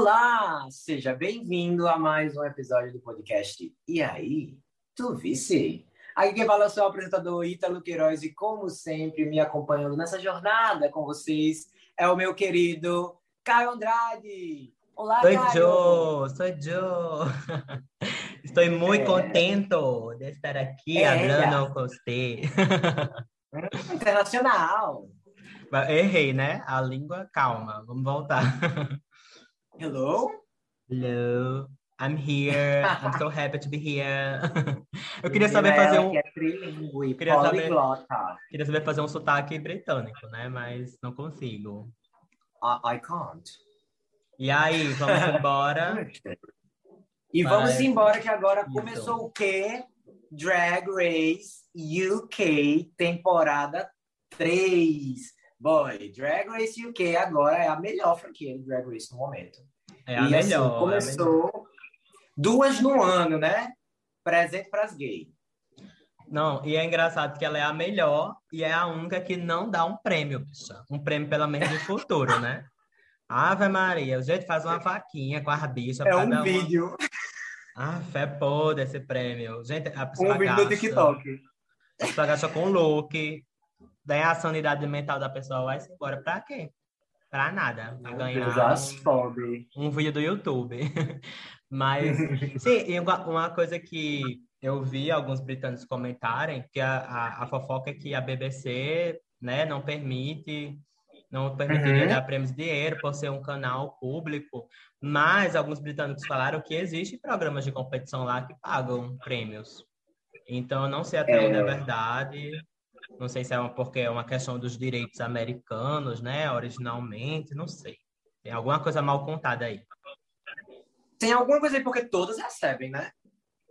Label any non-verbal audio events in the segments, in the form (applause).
Olá, seja bem-vindo a mais um episódio do podcast E aí, tu vice? Aqui quem fala é o seu apresentador Ítalo Queiroz e como sempre me acompanhando nessa jornada com vocês é o meu querido Caio Andrade. Olá, Soy Caio! yo, soy yo. Estoy muy É. contento de estar aquí É, hablando com você. Internacional. Mas Errei, né? A língua, calma, vamos voltar. (laughs) Hello? Hello, I'm here. I'm so happy to be here. (laughs) Eu queria saber fazer um, é trilingue, Queria saber- queria saber fazer um sotaque britânico, né? Mas não consigo. I, I can't. E aí, vamos (laughs) embora. E vamos Mas- embora que agora Isso. começou o quê? Drag Race UK, temporada 3. Boy, Drag Race UK agora é a melhor franquia de Drag Race no momento. É a e assim, melhor. é a melhor. começou duas no ano, né? Presente para as gays. Não, e é engraçado que ela é a melhor e é a única que não dá um prêmio, bicha. Um prêmio pela mente do futuro, né? Ave Maria, o jeito faz uma vaquinha com as bichas É um uma... vídeo, Ah, fé podre esse prêmio. Gente, a pessoa um vídeo do TikTok. A pessoa gasta com look, daí a sanidade mental da pessoa vai se embora. Pra quê? Pra nada. Pra ganhar um, um vídeo do YouTube. (laughs) Mas, (laughs) sim, uma coisa que eu vi alguns britânicos comentarem, que a, a, a fofoca é que a BBC, né, não permite, não permitiria Uhum. dar prêmios de dinheiro por ser um canal público, mas alguns britânicos falaram que existe programas de competição lá que pagam prêmios. Então, eu não sei até onde é É. verdade, não sei se é uma, porque é uma questão dos direitos americanos, né, originalmente, não sei. Tem alguma coisa mal contada aí. Tem alguma coisa aí, porque todas recebem, né?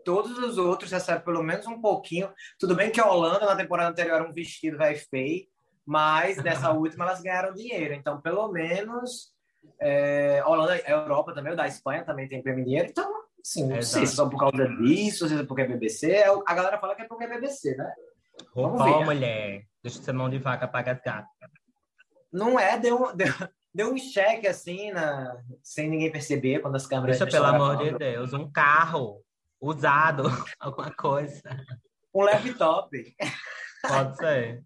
Todos os outros recebem pelo menos um pouquinho. Tudo bem que a Holanda, na temporada anterior, era um vestido vai feio, mas nessa (laughs) última elas ganharam dinheiro. Então, pelo menos, é, a Holanda, a Europa também, o da Espanha também tem prêmio dinheiro. Então, assim, não sei se só por causa disso, se é porque é BBC. É A galera fala que é porque é BBC, né? Ver. mulher. Deixa de ser mão de vaca para gato. Não é, deu, (laughs) deu, deu um cheque assim, na, sem ninguém perceber, quando as câmeras Deixa, pelo amor de. Deus, um carro usado, (laughs) alguma coisa. Um laptop. Pode ser.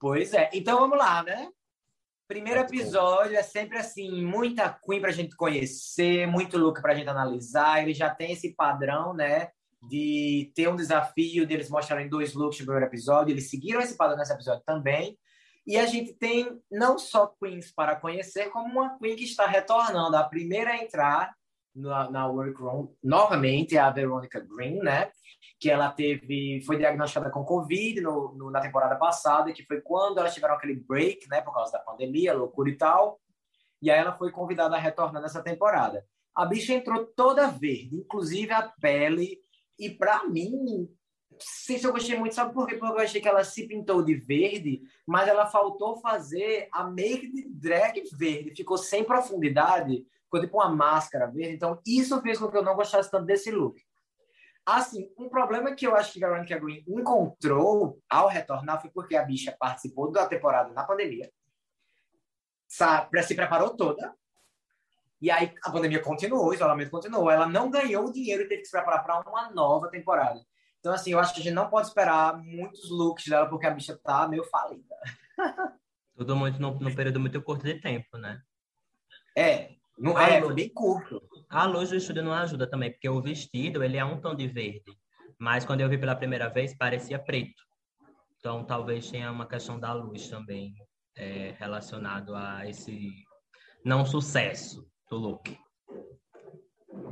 Pois é. Então vamos lá, né? Primeiro episódio é sempre assim, muita Queen pra gente conhecer, muito look pra gente analisar. Ele já tem esse padrão, né? De ter um desafio, deles mostrarem dois looks no primeiro episódio. Eles seguiram esse padrão nesse episódio também. E a gente tem não só Queens para conhecer, como uma Queen que está retornando. A primeira a entrar na, na workroom novamente é a Veronica Green, né? que ela teve, foi diagnosticada com Covid no, no- na temporada passada, que foi quando elas tiveram aquele break, né, por causa da pandemia, loucura e tal. E aí ela foi convidada a retornar nessa temporada. A bicha entrou toda verde, inclusive a pele. E pra mim, sei se eu gostei muito, sabe por quê? Porque eu achei que ela se pintou de verde, mas ela faltou fazer a make de drag verde. Ficou sem profundidade, ficou tipo uma máscara verde. Então, isso fez com que eu não gostasse tanto desse look. Assim, um problema que eu acho que Veronica Green encontrou ao retornar foi porque a bicha participou da temporada na pandemia. Se preparou toda. E aí a pandemia continuou, o isolamento continuou. Ela não ganhou o dinheiro e teve que se preparar para uma nova temporada. Então, assim, eu acho que a gente não pode esperar muitos looks dela, porque a bicha tá meio falida. (laughs) Tudo muito num, num período muito curto de tempo, né? É, não é, Lu. foi bem curto. A luz do estúdio não ajuda também, porque o vestido, ele é um tom de verde. Mas quando eu vi pela primeira vez, parecia preto. Então, talvez tenha uma questão da luz também é, relacionado a esse não sucesso do look.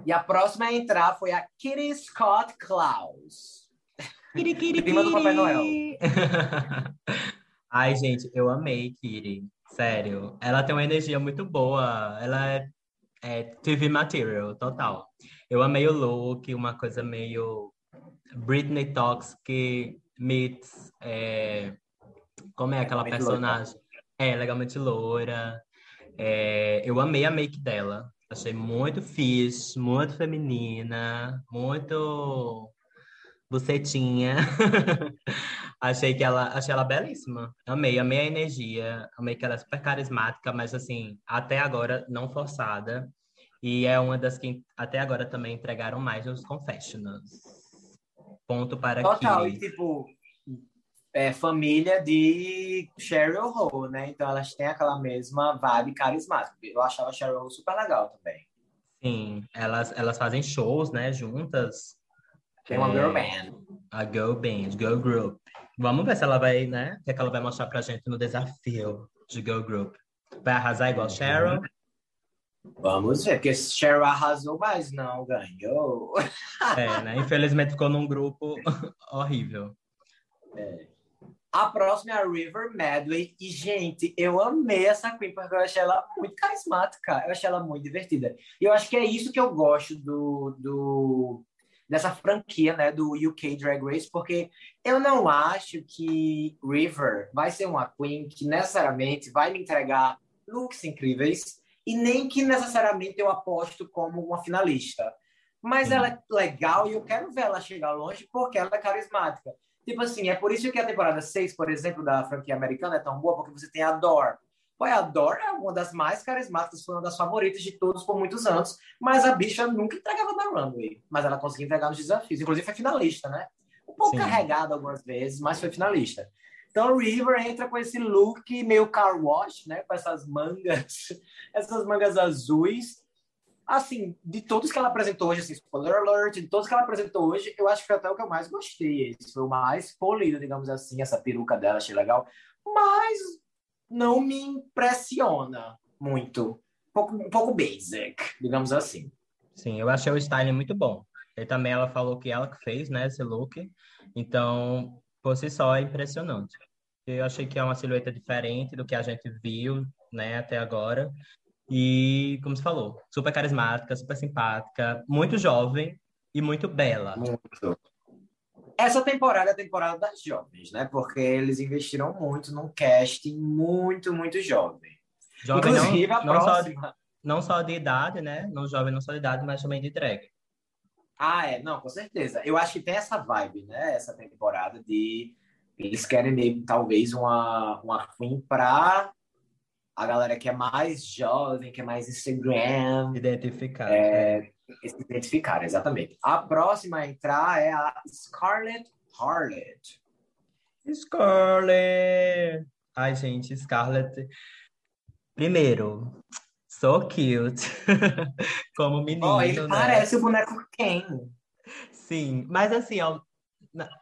E a próxima a entrar foi a Kitty Scott Klaus. Prima do Papai Noel. (laughs) Ai, gente, eu amei Kitty. Sério. Ela tem uma energia muito boa. Ela é, é TV material, total. Eu amei o look, uma coisa meio Britney Talks que meets. é, como é aquela Legalmente personagem? É, legalmente loura. É, eu amei a make dela. Achei muito fixe, muito feminina, muito bucetinha. (laughs) achei que ela, achei ela belíssima. Amei, amei a energia, amei que ela é super carismática, mas assim, até agora não forçada. E é uma das que até agora também entregaram mais nos confessionals. Ponto para Total, que... e tipo, é família de Sheryl Hall, né? Então elas têm aquela mesma vibe carismática. Eu achava Sheryl Hall super legal também. Sim, elas, elas fazem shows, né, juntas. Tem uma é, girl band. A girl band, girl group. Vamos ver se ela vai, né? O que, é que ela vai mostrar pra gente no desafio de girl group. Vai arrasar igual Cheryl? Vamos ver, porque Cheryl arrasou, mas não ganhou. É, né? Infelizmente ficou num grupo (laughs) horrível. É. A próxima é a River Medley. E, gente, eu amei essa Queen, porque eu achei ela muito carismática. Eu achei ela muito divertida. E eu acho que é isso que eu gosto do, do dessa franquia, né, do UK Drag Race, porque eu não acho que River vai ser uma Queen que necessariamente vai me entregar looks incríveis e nem que necessariamente eu aposto como uma finalista. Mas ela é legal e eu quero ver ela chegar longe porque ela é carismática. Tipo assim, é por isso que a temporada 6, por exemplo, da franquia americana é tão boa, porque você tem a Dor. Pô, a Dor é uma das mais carismáticas, foi uma das favoritas de todos por muitos anos, mas a bicha nunca entregava na runway, mas ela conseguia entregar nos desafios. Inclusive foi finalista, né? Um pouco Sim. carregada algumas vezes, mas foi finalista. Então, River entra com esse look meio car wash, né? Com essas mangas, (laughs) essas mangas azuis, assim, de todos que ela apresentou hoje, assim, spoiler alert, de todos que ela apresentou hoje, eu acho que foi até o que eu mais gostei. Esse foi o mais polido, digamos assim, essa peruca dela, achei legal. Mas não me impressiona muito. Um pouco, um pouco basic, digamos assim. Sim, eu achei o styling muito bom. E também ela falou que ela que fez, né, esse look. Então, por si só, é impressionante. Eu achei que é uma silhueta diferente do que a gente viu, né, até agora. E, como você falou, super carismática, super simpática, muito jovem e muito bela. Muito. Essa temporada é a temporada das jovens, né? Porque eles investiram muito num casting muito, muito jovem. jovem Inclusive, não, a não próxima... Só, não só de idade, né? Não jovem, não só de idade, mas também de drag. Ah, é. Não, com certeza. Eu acho que tem essa vibe, né? Essa temporada de... Eles querem meio, talvez, uma, uma Queen pra a galera que é mais jovem, que é mais Instagram. Identificar. É, né? se identificar, exatamente. A próxima a entrar é a Scarlett Harlot. Scarlett! Ai, gente, Scarlett. Primeiro, so cute. (laughs) Como menino, oh, ele né? parece o boneco Ken. Sim, mas assim, ó,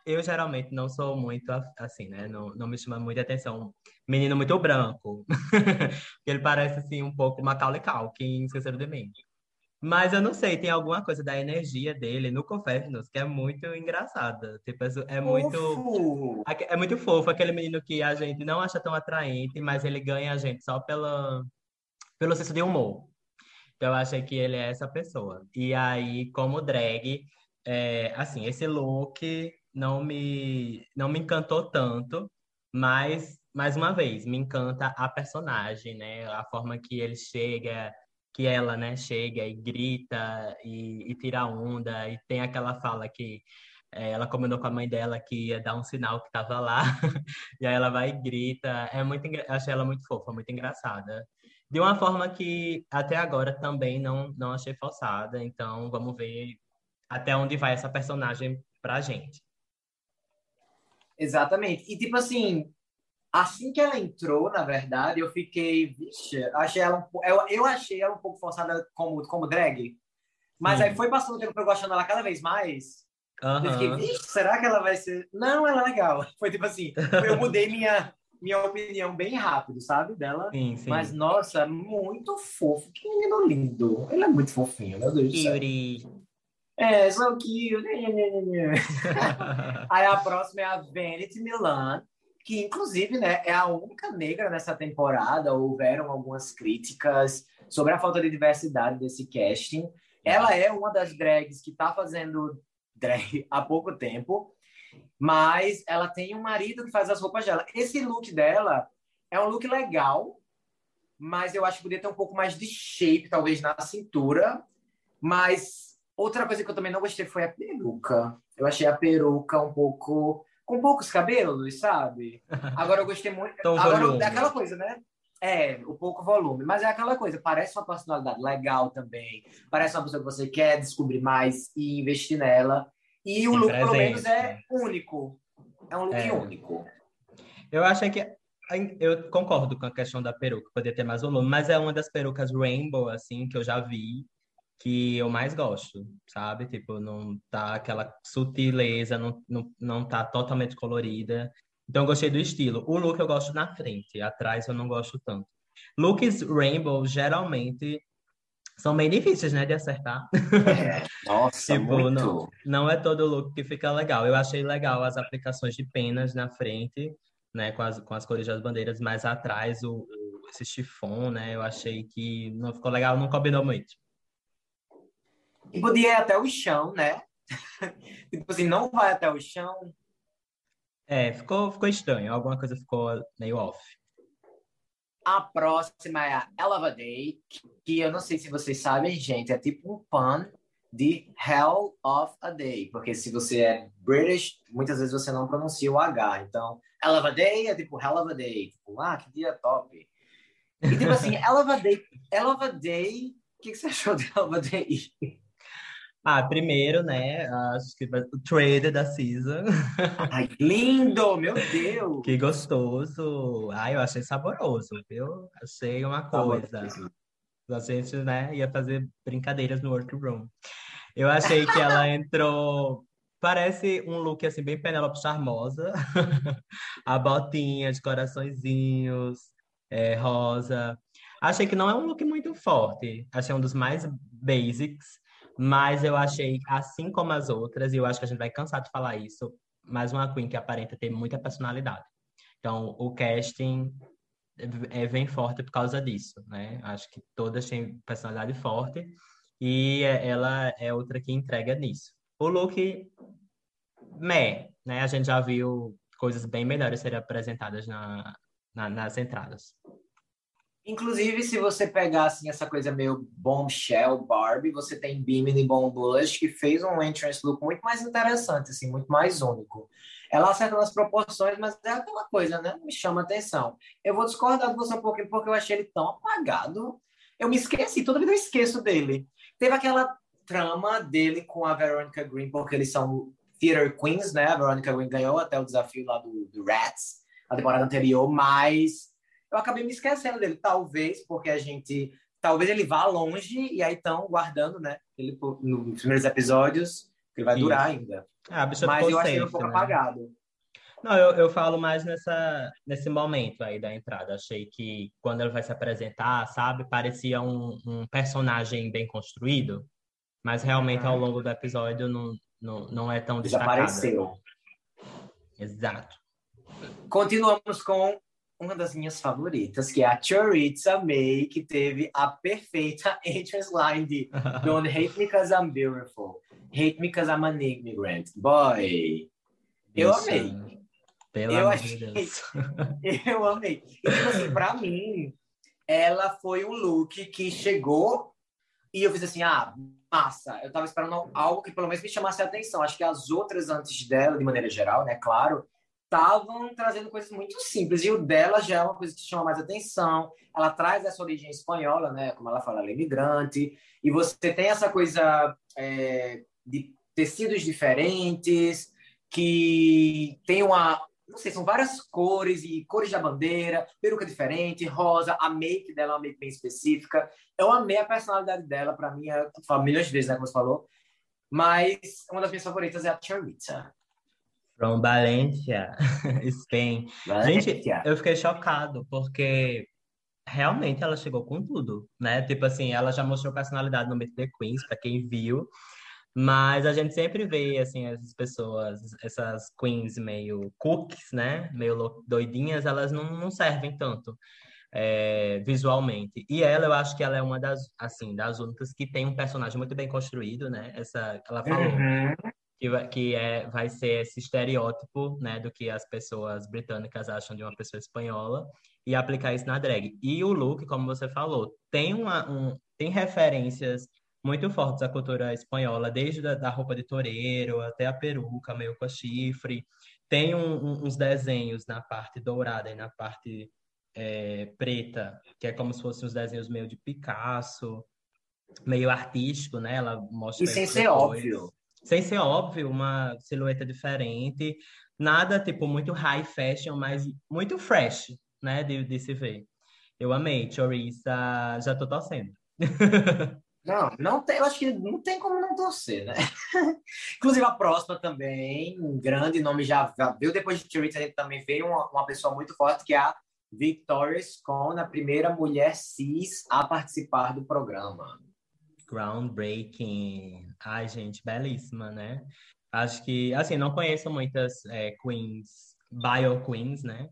eu geralmente não sou muito assim, né? Não, não me chama muita atenção. Menino muito branco. (laughs) ele parece assim um pouco Macaulay Culkin, esqueceram de mim. Mas eu não sei, tem alguma coisa da energia dele no Confessions que é muito engraçada. Tipo, é muito. É muito fofo aquele menino que a gente não acha tão atraente, mas ele ganha a gente só pela, pelo senso de humor. Então eu achei que ele é essa pessoa. E aí, como drag, é, assim, esse look não me, não me encantou tanto, mas, mais uma vez, me encanta a personagem, né? A forma que ele chega, que ela, né, chega e grita e, e tira onda, e tem aquela fala que é, ela combinou com a mãe dela que ia dar um sinal que estava lá, (laughs) e aí ela vai e grita. É muito, achei ela muito fofa, muito engraçada. De uma forma que até agora também não, não achei forçada, então vamos ver até onde vai essa personagem pra gente. Exatamente. E tipo assim, assim que ela entrou, na verdade, eu fiquei, vixe, achei ela um, eu, eu achei ela um pouco forçada como, como drag. Mas aí foi passando o tempo eu gostando dela cada vez mais. Uhum. Eu fiquei, vixe, será que ela vai ser. Não, ela é legal. (laughs) Foi tipo assim, eu mudei minha, minha opinião bem rápido, sabe? Dela. Sim, sim. Mas, nossa, muito fofo. Que menino lindo. Ele é muito fofinho, meu Deus do céu. É, sou cute. (laughs) Aí a próxima é a Vanity Milan, que inclusive né, é a única negra nessa temporada. Houveram algumas críticas sobre a falta de diversidade desse casting. Ela é uma das drags que está fazendo drag há pouco tempo, mas ela tem um marido que faz as roupas dela. Esse look dela é um look legal, mas eu acho que poderia ter um pouco mais de shape, talvez na cintura, mas Outra coisa que eu também não gostei foi a peruca. Eu achei a peruca um pouco. Com poucos cabelos, sabe? Agora eu gostei muito. Agora, é aquela coisa, né? É, o pouco volume. Mas é aquela coisa, parece uma personalidade legal também. Parece uma pessoa que você quer descobrir mais e investir nela. E o look, presente. pelo menos, é único. É um look é. único. Eu acho que eu concordo com a questão da peruca, poder ter mais volume, mas é uma das perucas rainbow, assim, que eu já vi, que eu mais gosto, sabe? Tipo, não tá aquela sutileza, não, não, não tá totalmente colorida. Então, eu gostei do estilo. O look eu gosto na frente, atrás eu não gosto tanto. Looks rainbow, geralmente, são bem difíceis, né, de acertar. É, nossa, (laughs) tipo, muito. Não, não é todo look que fica legal. Eu achei legal as aplicações de penas na frente, né, com as, com as cores das bandeiras, mas atrás o, o esse chifão, né, eu achei que não ficou legal, não combinou muito. E podia ir até o chão, né? (laughs) tipo assim, não vai até o chão. É, ficou, ficou estranho, alguma coisa ficou meio off. A próxima é a Elava Day, que eu não sei se vocês sabem, gente, é tipo um pan de Hell of a Day, porque se você é British, muitas vezes você não pronuncia o H. Então, Hell of a Day é tipo Hell of a Day, tipo, ah, que dia top. E tipo assim, Hell of a Day, a Day, o que, que você achou de Hell of a Day? Ah, primeiro, né, acho que o trailer da Cisa. Ai, lindo, meu Deus! Que gostoso. Ai, eu achei saboroso, viu? Achei uma coisa. A gente, né, ia fazer brincadeiras no workroom. Eu achei que ela (laughs) entrou... Parece um look, assim, bem Penélope Charmosa. (laughs) A botinha de coraçõezinhos, é, rosa. Achei que não é um look muito forte. Achei um dos mais basics mas eu achei, assim como as outras, e eu acho que a gente vai cansar de falar isso, mais uma Queen que aparenta ter muita personalidade. Então, o casting é, vem forte por causa disso, né? Acho que todas têm personalidade forte e ela é outra que entrega nisso. O look, meh, né? A gente já viu coisas bem melhores serem apresentadas na, na nas entradas. Inclusive, se você pegar assim, essa coisa meio bombshell Barbie, você tem Bimini Bon Blush, que fez um entrance look muito mais interessante, assim, muito mais único. Ela acerta nas proporções, mas é aquela coisa, né? Me chama atenção. Eu vou discordar de você um pouquinho, porque eu achei ele tão apagado. Eu me esqueci, toda vida eu esqueço dele. Teve aquela trama dele com a Veronica Green, porque eles são Theater Queens, né? A Veronica Green ganhou até o desafio lá do, do Rats, a temporada anterior, mas eu acabei me esquecendo dele, talvez porque a gente, talvez ele vá longe e aí estão guardando, né? Ele nos primeiros episódios, que ele vai durar ainda. Ah, Mas eu achei um pouco né? apagado. Não, eu, eu falo mais nessa, nesse momento aí da entrada. Achei que quando ele vai se apresentar, sabe, parecia um, um personagem bem construído, mas realmente ao longo do episódio não, não, não é tão destacado. Desapareceu. Exato. Continuamos com uma das minhas favoritas, que é a Choritza May, que teve a perfeita (laughs) entrance line de (laughs) Don't hate me cause I'm beautiful. Hate me cause I'm an immigrant. Boy! Eu Isso. amei. Pelo eu achei. De (laughs) eu amei. E, tipo assim, pra mim, ela foi um look que chegou e eu fiz assim, ah, massa. Eu tava esperando algo que pelo menos me chamasse a atenção. Acho que as outras antes dela, de maneira geral, né, claro, estavam trazendo coisas muito simples. E o dela já é uma coisa que chama mais atenção. Ela traz essa origem espanhola, né? Como ela fala, ela é imigrante. E você tem essa coisa é, de tecidos diferentes, que tem uma. Não sei, são várias cores e cores da bandeira, peruca diferente, rosa, a make dela é uma make bem específica. Eu amei a personalidade dela, para mim, é, milhões de vezes, né, como você falou. Mas uma das minhas favoritas é a Charita. From Valencia, (laughs) Spain. Gente, eu fiquei chocado, porque realmente ela chegou com tudo, né? Tipo assim, ela já mostrou personalidade no Meet the Queens, para quem viu. Mas a gente sempre vê, assim, essas pessoas, essas queens meio cookies, né? Meio doidinhas, elas não, não servem tanto é, visualmente. E ela, eu acho que ela é uma das, assim, das únicas que tem um personagem muito bem construído, né? Essa, ela falou, uhum que, vai, que é, vai ser esse estereótipo, né, do que as pessoas britânicas acham de uma pessoa espanhola e aplicar isso na drag. E o look, como você falou, tem uma, um, tem referências muito fortes à cultura espanhola, desde a, da roupa de toureiro até a peruca meio com chifre. Tem um, um, uns desenhos na parte dourada e na parte é, preta, que é como se fossem os desenhos meio de Picasso, meio artístico, né? Ela mostra. E sem ser óbvio. Sem ser óbvio, uma silhueta diferente. Nada, tipo, muito high fashion, mas muito fresh, né? De, de se ver. Eu amei, Choriza, já tô torcendo. (laughs) Não, não tem, eu acho que não tem como não torcer, né? (laughs) Inclusive a próxima também, um grande nome já, já viu depois de Choriza, também veio uma, uma pessoa muito forte que é a Victoria Scone, a primeira mulher cis a participar do programa. Groundbreaking. Ai, gente, belíssima, né? Acho que, assim, não conheço muitas é, queens, bio queens, né?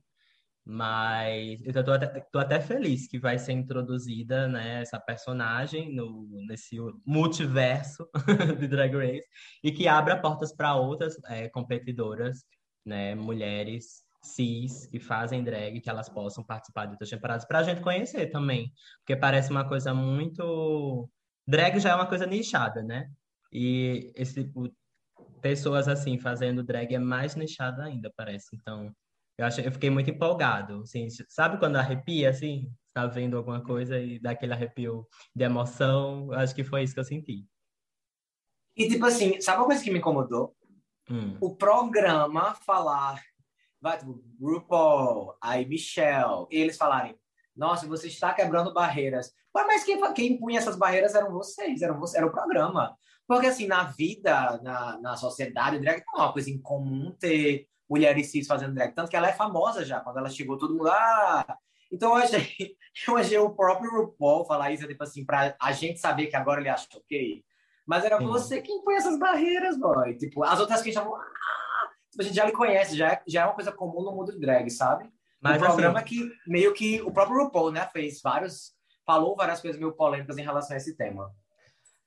Mas eu tô até, tô até feliz que vai ser introduzida né, essa personagem no, nesse multiverso (laughs) de Drag Race e que abra portas para outras é, competidoras, né, mulheres cis que fazem drag, que elas possam participar de outras temporadas, para a gente conhecer também, porque parece uma coisa muito. Drag já é uma coisa nichada, né? E esse tipo, pessoas assim fazendo drag é mais nichada ainda, parece. Então, eu, acho, eu fiquei muito empolgado. Assim, sabe quando arrepia, assim? Tá vendo alguma coisa e dá aquele arrepio de emoção? Eu acho que foi isso que eu senti. E, tipo assim, sabe uma coisa que me incomodou? Hum. O programa falar, vai, tipo, RuPaul, aí Michelle, eles falarem, nossa, você está quebrando barreiras. Mas quem, quem impunha essas barreiras eram vocês, eram era o programa. Porque, assim, na vida, na, na sociedade, drag não é uma coisa incomum ter mulheres cis fazendo drag. Tanto que ela é famosa já. Quando ela chegou, todo mundo. Ah! Então eu achei, (laughs) eu achei o próprio RuPaul falar isso, tipo assim, pra a gente saber que agora ele acha ok. Mas era Sim. você quem põe essas barreiras, boy. Tipo, as outras que estavam. Ah! Tipo, a gente já lhe conhece, já é, já é uma coisa comum no mundo de drag, sabe? Mas, o programa assim... que meio que o próprio RuPaul, né, fez vários. Falou várias coisas meio polêmicas em relação a esse tema.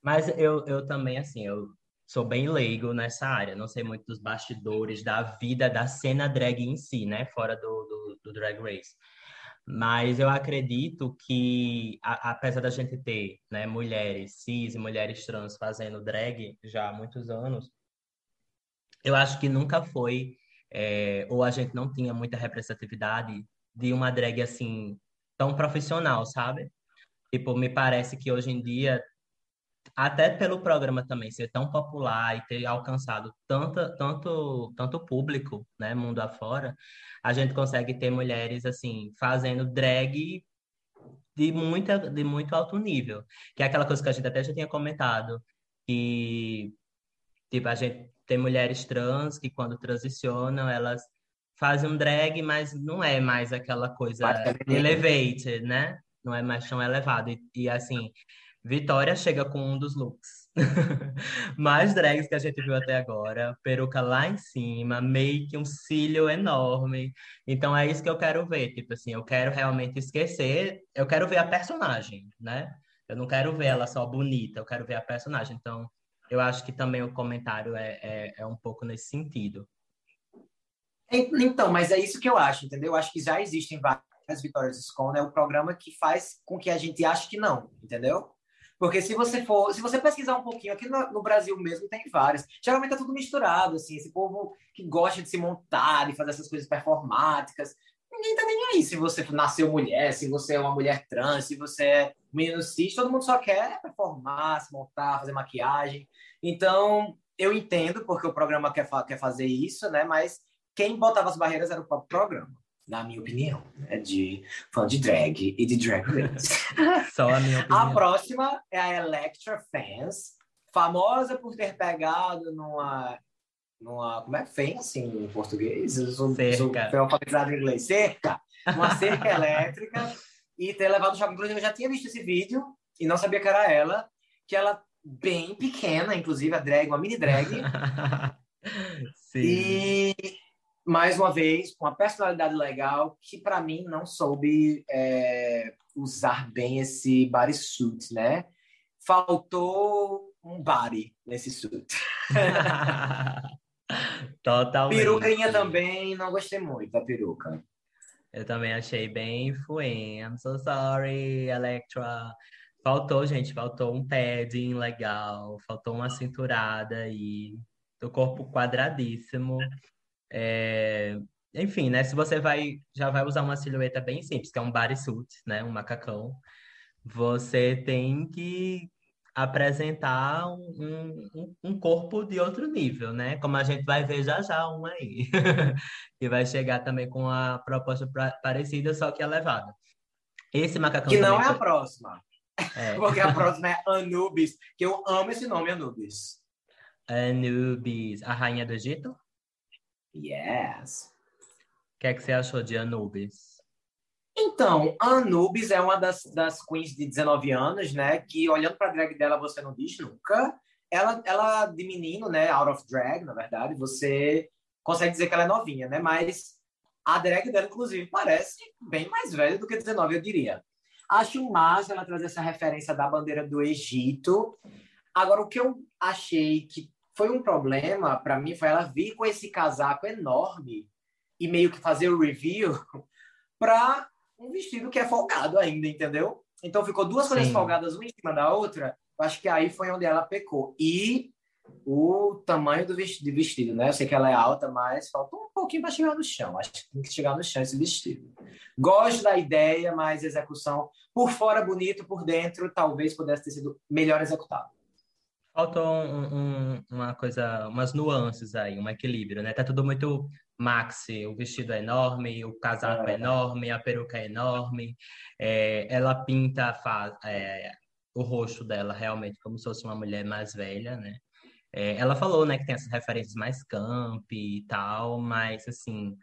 Mas eu, eu também, assim, eu sou bem leigo nessa área, não sei muito dos bastidores da vida da cena drag em si, né? Fora do, do, do Drag Race. Mas eu acredito que, a, apesar da gente ter né, mulheres cis e mulheres trans fazendo drag já há muitos anos, eu acho que nunca foi, é, ou a gente não tinha muita representatividade de uma drag assim, tão profissional, sabe? Tipo, me parece que hoje em dia até pelo programa também ser tão popular e ter alcançado tanta, tanto, tanto público, né, mundo afora, a gente consegue ter mulheres, assim, fazendo drag de, muita, de muito alto nível. Que é aquela coisa que a gente até já tinha comentado, que, tipo, a gente tem mulheres trans que quando transicionam, elas fazem um drag, mas não é mais aquela coisa elevated, né? Não é mais tão elevado. E, e assim, Vitória chega com um dos looks (laughs) mais drags que a gente viu até agora. Peruca lá em cima, make, um cílio enorme. Então é isso que eu quero ver. Tipo assim, eu quero realmente esquecer. Eu quero ver a personagem, né? Eu não quero ver ela só bonita, eu quero ver a personagem. Então, eu acho que também o comentário é, é, é um pouco nesse sentido. Então, mas é isso que eu acho, entendeu? Eu acho que já existem várias Vitórias Scone, é o programa que faz com que a gente ache que não, entendeu? Porque se você for, se você pesquisar um pouquinho, aqui no, no, Brasil mesmo tem vários. Geralmente é tudo misturado, assim, esse povo que gosta de se montar, de fazer essas coisas performáticas. Ninguém tá nem aí se você nasceu mulher, se você é uma mulher trans, se você é menino cis, todo mundo só quer performar, se montar, fazer maquiagem. Então, eu entendo porque o programa quer, quer fazer isso, né? Mas quem botava as barreiras era o próprio programa na minha opinião, né, de fã de drag e de drag race. (laughs) Só a minha opinião. A próxima é a Electra Fans, famosa por ter pegado numa numa como é fence em português? Eu sou, cerca. Sou, alfabetizado em inglês. Cerca, uma cerca elétrica e ter levado o choque. Inclusive, eu já tinha visto esse vídeo e não sabia que era ela, que ela bem pequena, inclusive a drag, uma mini drag. (laughs) Sim. E mais uma vez, uma personalidade legal que, para mim, não soube é, usar bem esse bodysuit, né? Faltou um body nesse suit. (laughs) Totalmente. Peruquinha também, não gostei muito da peruca. Eu também achei bem fuem. I'm so sorry, Electra. Faltou, gente, faltou um padding legal, faltou uma cinturada aí, do corpo quadradíssimo. É... enfim, né? Se você vai já vai usar uma silhueta bem simples, que é um bodysuit, né? Um macacão, você tem que apresentar um, um, um corpo de outro nível, né? Como a gente vai ver já já um aí, (laughs) que vai chegar também com a proposta parecida, só que elevada. Esse macacão Que não é a próxima. É. (laughs) Porque a próxima é Anubis, que eu amo esse nome, Anubis. Anubis, a rainha do Egito? Yes. O que é que você achou de Anubis? Então, a Anubis é uma das, das queens de 19 anos, né? Que olhando para a drag dela, você não diz nunca. Ela, ela de menino, né? Out of drag, na verdade, você consegue dizer que ela é novinha, né? Mas a drag dela, inclusive, parece bem mais velha do que 19, eu diria. Acho massa ela trazer essa referência da bandeira do Egito. Agora, o que eu achei que foi um problema para mim foi ela vir com esse casaco enorme e meio que fazer o review (laughs) para um vestido que é folgado ainda, entendeu? Então ficou duas coisas folgadas uma em cima da outra. Eu acho que aí foi onde ela pecou. E o tamanho do vestido, vestido, né? Eu sei que ela é alta, mas falta um pouquinho para chegar no chão. Acho que tem que chegar no chão esse vestido. Gosto da ideia, mas execução por fora bonito, por dentro talvez pudesse ter sido melhor executado. Faltou um, um, uma coisa, umas nuances aí, um equilíbrio, né? Tá tudo muito maxi, o vestido é enorme, o casaco é, é enorme, a peruca é enorme, é, ela pinta faz, é, o rosto dela realmente como se fosse uma mulher mais velha, né? É, ela falou, né, que tem essas referências mais camp e tal, mas assim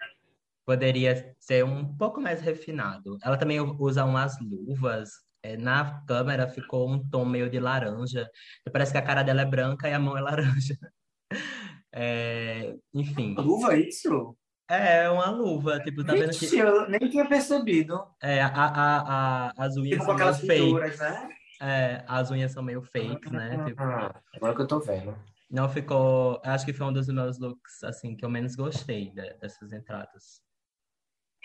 poderia ser um pouco mais refinado. Ela também usa umas luvas. É, na câmera ficou um tom meio de laranja. Parece que a cara dela é branca e a mão é laranja. (laughs) É, enfim. Luva, é isso? É, uma luva, tipo, tá vendo que... eu nem tinha percebido. É, a, a, a, as unhas tipo, são meio né? É, as unhas são meio fake, né? Ah, tipo... Agora que eu tô vendo. Não ficou... Acho que foi um dos meus looks, assim, que eu menos gostei de, dessas entradas.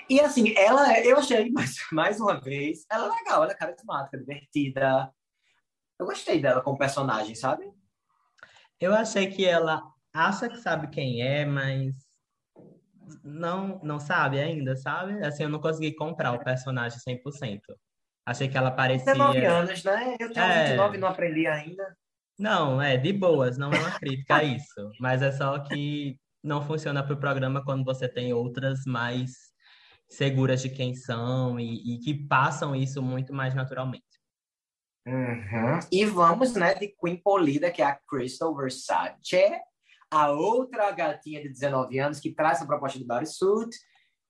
E, assim, ela... Eu achei, mais, mais uma vez, ela é legal, ela é carismática, divertida. Eu gostei dela como personagem, sabe? Eu achei que ela acha que sabe quem é, mas não não sabe ainda, sabe? Assim, eu não consegui comprar o personagem 100%. Achei que ela parecia... 19 anos, né? Eu tenho é... 29 e não aprendi ainda. Não, é de boas, não é uma crítica a isso. Mas é só que não funciona para o programa quando você tem outras mais seguras de quem são e, e que passam isso muito mais naturalmente. Uhum. E vamos, né, de Queen Polida, que é a Crystal Versace a outra gatinha de 19 anos que traz a proposta de bodysuit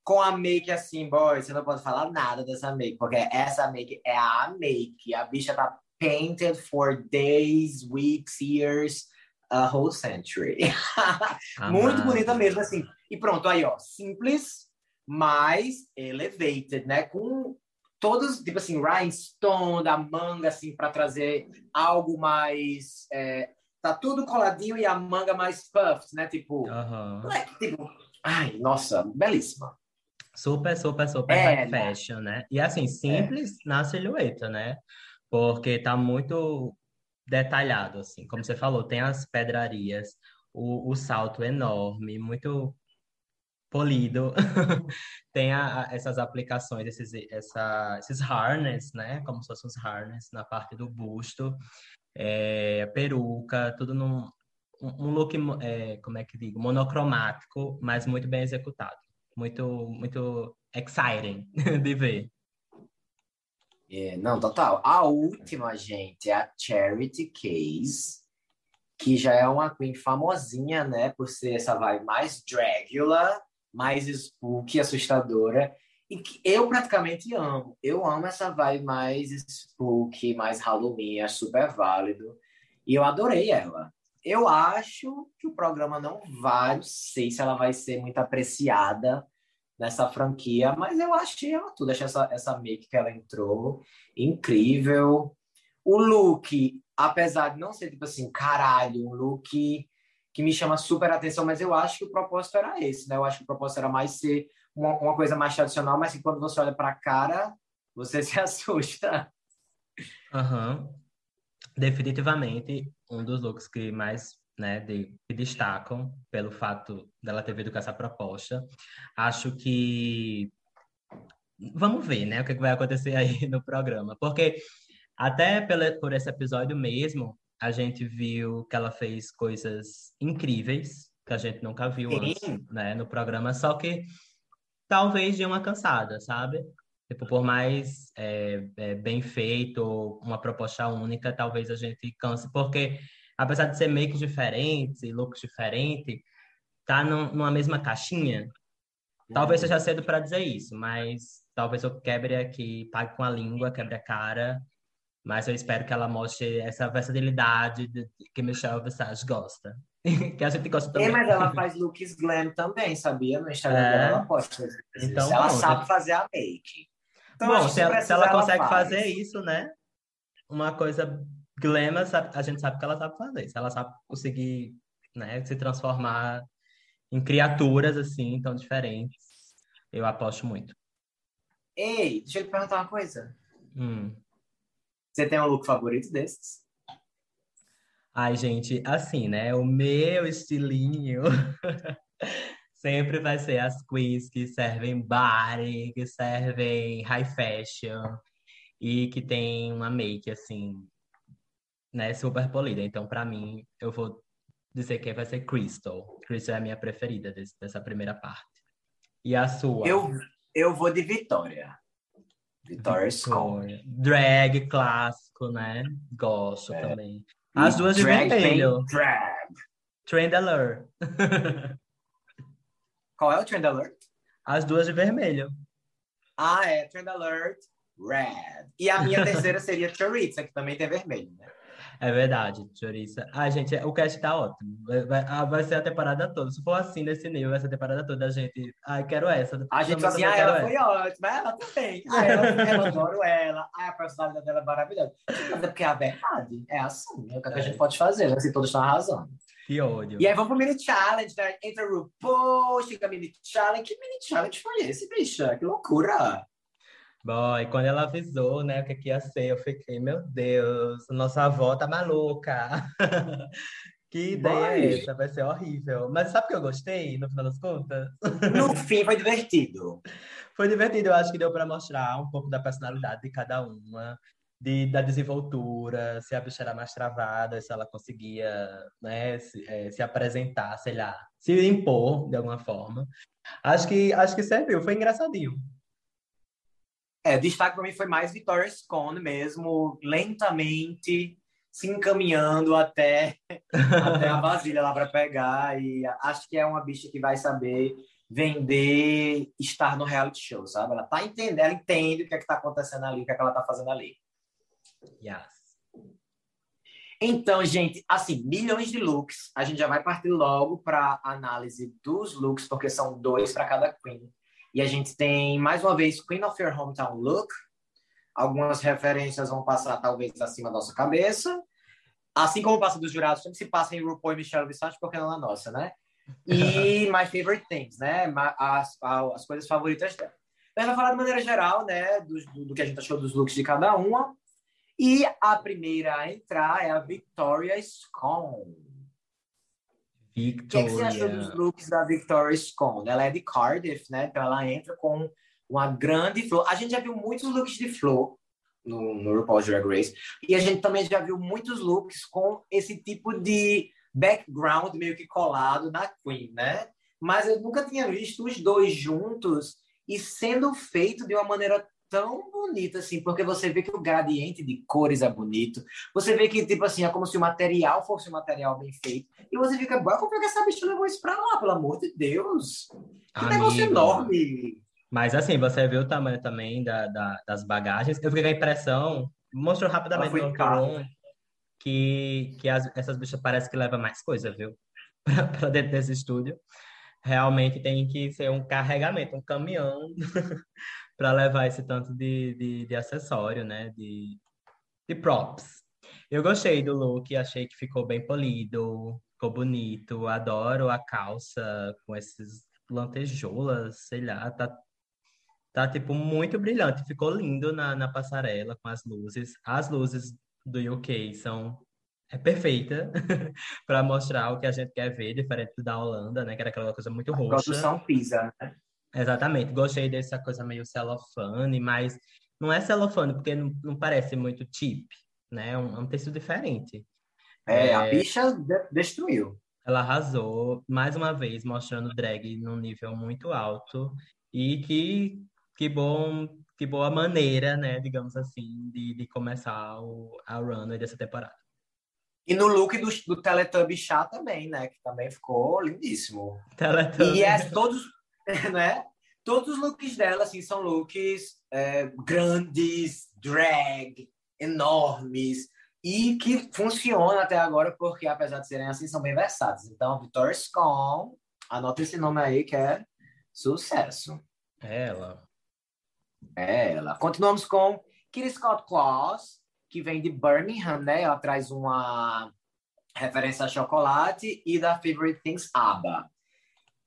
com a make assim, boy, você não pode falar nada dessa make, porque essa make é a make. A bicha tá painted for days, weeks, years, a whole century. (laughs) Muito bonita mesmo, assim. E pronto, aí, ó, simples, mas elevated, né? Com todos, tipo assim, rhinestone da manga, assim, para trazer algo mais é, tá tudo coladinho e a manga mais puffed, né? Tipo, uhum. tipo ai, nossa, belíssima. Super, super, super é, né? fashion, né? E assim, simples é. na silhueta, né? Porque tá muito detalhado, assim. Como você falou, tem as pedrarias, o, o salto enorme, muito polido. (laughs) tem a, a, essas aplicações, esses, essa, esses harness, né? Como se fossem os harness na parte do busto é, peruca, tudo num um look, é, como é que digo, monocromático, mas muito bem executado. Muito, muito exciting (laughs) de ver. É, não, total. A última, gente, é a Charity Case, que já é uma queen famosinha, né? Por ser essa vibe mais Dragula, mais spooky, assustadora. E que eu praticamente amo. Eu amo essa vibe mais spooky, mais Halloween, é super válido. E eu adorei ela. Eu acho que o programa não vai, não sei se ela vai ser muito apreciada nessa franquia, mas eu achei ela tudo. Achei essa, essa make que ela entrou incrível. O look, apesar de não ser tipo assim, caralho, um look que me chama super atenção, mas eu acho que o propósito era esse, né? Eu acho que o propósito era mais ser uma, uma coisa mais tradicional, mas que quando você olha para a cara, você (laughs) se assusta. Uhum. Definitivamente, um dos looks que mais né, de, que destacam pelo fato dela ter vindo com essa proposta. Acho que vamos ver, né, o que vai acontecer aí (laughs) no programa, porque até pela, por esse episódio mesmo, a gente viu que ela fez coisas incríveis que a gente nunca viu antes, né, no programa, só que talvez de uma cansada, sabe? Tipo, por mais é, é, bem feito, uma proposta única, talvez a gente canse, porque apesar de ser makes diferentes e looks diferentes, tá num, numa mesma caixinha. Talvez seja cedo para dizer isso, mas talvez eu quebre aqui, pague com a língua, quebre a cara, mas eu espero que ela mostre essa versatilidade de, que Michelle Visage gosta. (laughs) que a gente gosta também. É, mas ela faz (laughs) looks glam também, sabia? No Instagram é. dela ela posta. Então, ela bom, sabe fazer a make. Então, bom, se ela, se ela, consegue ela fazer isso, né? Uma coisa glam, a gente sabe que ela sabe fazer. Se ela sabe conseguir né, se transformar em criaturas assim, tão diferentes, eu aposto muito. Ei, deixa eu te perguntar uma coisa. Hum. Você tem um look favorito desses? Ai, gente, assim, né? O meu estilinho (laughs) sempre vai ser as queens que servem body, que servem high fashion e que tem uma make, assim, né, super polida. Então, para mim, eu vou dizer que vai ser Crystal. Crystal é a minha preferida desse, dessa primeira parte. E a sua? Eu, eu vou de Vitória. Vitória Scone. Drag clássico, né? Gosto é. também. As duas de vermelho. Drag. Trend Alert. (laughs) Qual é o Trend Alert? As duas de vermelho. Ah, é. Trend Alert Red. E a minha terceira seria Chorizo, que também tem vermelho, né? É verdade, Choriça. Ah, gente, o cast tá ótimo. Vai, ah, vai, ser a temporada toda. Se for assim, nesse nível, vai ser a temporada toda. A gente, ai, quero essa. A gente assim, ah, ela foi ótima, ela também. Ah, (laughs) ela, ela adoro ela. Ah, a personalidade dela é maravilhosa. Mas é porque é a verdade é assim. É o que a gente pode fazer, assim, todos estão arrasando. Que ódio. E aí vamos pro mini challenge, né? Entra o RuPaul, chega mini challenge. Que mini challenge foi esse, bicha? Que loucura! Bom, e quando ela avisou, né, o que, que ia ser, eu fiquei, meu Deus, nossa avó tá maluca. (laughs) que ideia é essa? Vai ser horrível. Mas sabe o que eu gostei, no final das contas? No (laughs) fim, foi divertido. foi divertido, eu acho que deu para mostrar um pouco da personalidade de cada uma. De, da desenvoltura, se a bicha era mais travada, se ela conseguia né, se, é, se apresentar, sei lá, se impor de alguma forma. Acho que, acho que serviu, foi engraçadinho. É, destaque para mim foi mais Victoria Scone mesmo, lentamente se encaminhando até, até a vasilha lá para pegar. E acho que é uma bicha que vai saber vender, estar no reality show, sabe? Ela tá entendendo, ela entende o que é que tá acontecendo ali, o que é que ela tá fazendo ali. Yes. Então, gente, assim, milhões de looks. A gente já vai partir logo para análise dos looks, porque são dois para cada queen. E a gente tem, mais uma vez, Queen of Your Hometown Look. Algumas referências vão passar, talvez, acima da nossa cabeça. Assim como passa dos jurados, sempre se passa em RuPaul e Michelle Visage, porque não na nossa, né? E (laughs) My Favorite Things, né? As, as coisas favoritas dela. Gente vai falar de maneira geral, né? Do, do, do que a gente achou dos looks de cada uma. E a primeira a entrar é a Victoria Scone. Victoria. O que, é que você achou dos looks da Victoria Scone? Ela é de Cardiff, né? Então ela entra com uma grande flor. A gente já viu muitos looks de flor no, no RuPaul's Drag Race. E a gente também já viu muitos looks com esse tipo de background meio que colado na Queen, né? Mas eu nunca tinha visto os dois juntos e sendo feito de uma maneira tão bonita, assim, porque você vê que o gradiente de cores é bonito, você vê que, tipo assim, é como se o material fosse um material bem feito, e você fica, como é que essa bicha levou isso pra lá, pelo amor de Deus? Que Amigo. negócio enorme! Mas, assim, você vê o tamanho também da, da das bagagens, eu fiquei com a impressão, mostrou rapidamente no Room, que, que as, essas bichas parecem que levam mais coisa, viu? (laughs) para dentro desse estúdio. Realmente tem que ser um carregamento, um caminhão (laughs) para levar esse tanto de, de, de acessório, né? De, de props. Eu gostei do look, achei que ficou bem polido, ficou bonito. Adoro a calça com esses lantejoulas, sei lá, tá, tá tipo muito brilhante. Ficou lindo na, na passarela com as luzes. As luzes do UK são é perfeita (laughs) para mostrar o que a gente quer ver, diferente da Holanda, né? Que era aquela coisa muito roxa. Produção Pisa, né? Exatamente. Gostei dessa coisa meio celofane, mas não é celofane porque não, não parece muito cheap, né? É um, é um tecido diferente. É, é, a bicha destruiu. Ela arrasou, mais uma vez, mostrando drag num nível muito alto. E que, que bom, que boa maneira, né, digamos assim, de, de começar o, a runway dessa temporada. E no look do, do Teletubby chá também, né? Que também ficou lindíssimo. Teletubby. E é todos, (laughs) né? Todos os looks dela, assim, são looks é, grandes, drag, enormes. E que funcionam até agora, porque apesar de serem assim, são bem versáteis. Então, Victoria Scone, anota esse nome aí que é sucesso. É ela. É ela. Continuamos com Kitty Scott Claus, que vem de Birmingham, né? Ela traz uma referência a chocolate e da Favorite Things ABBA.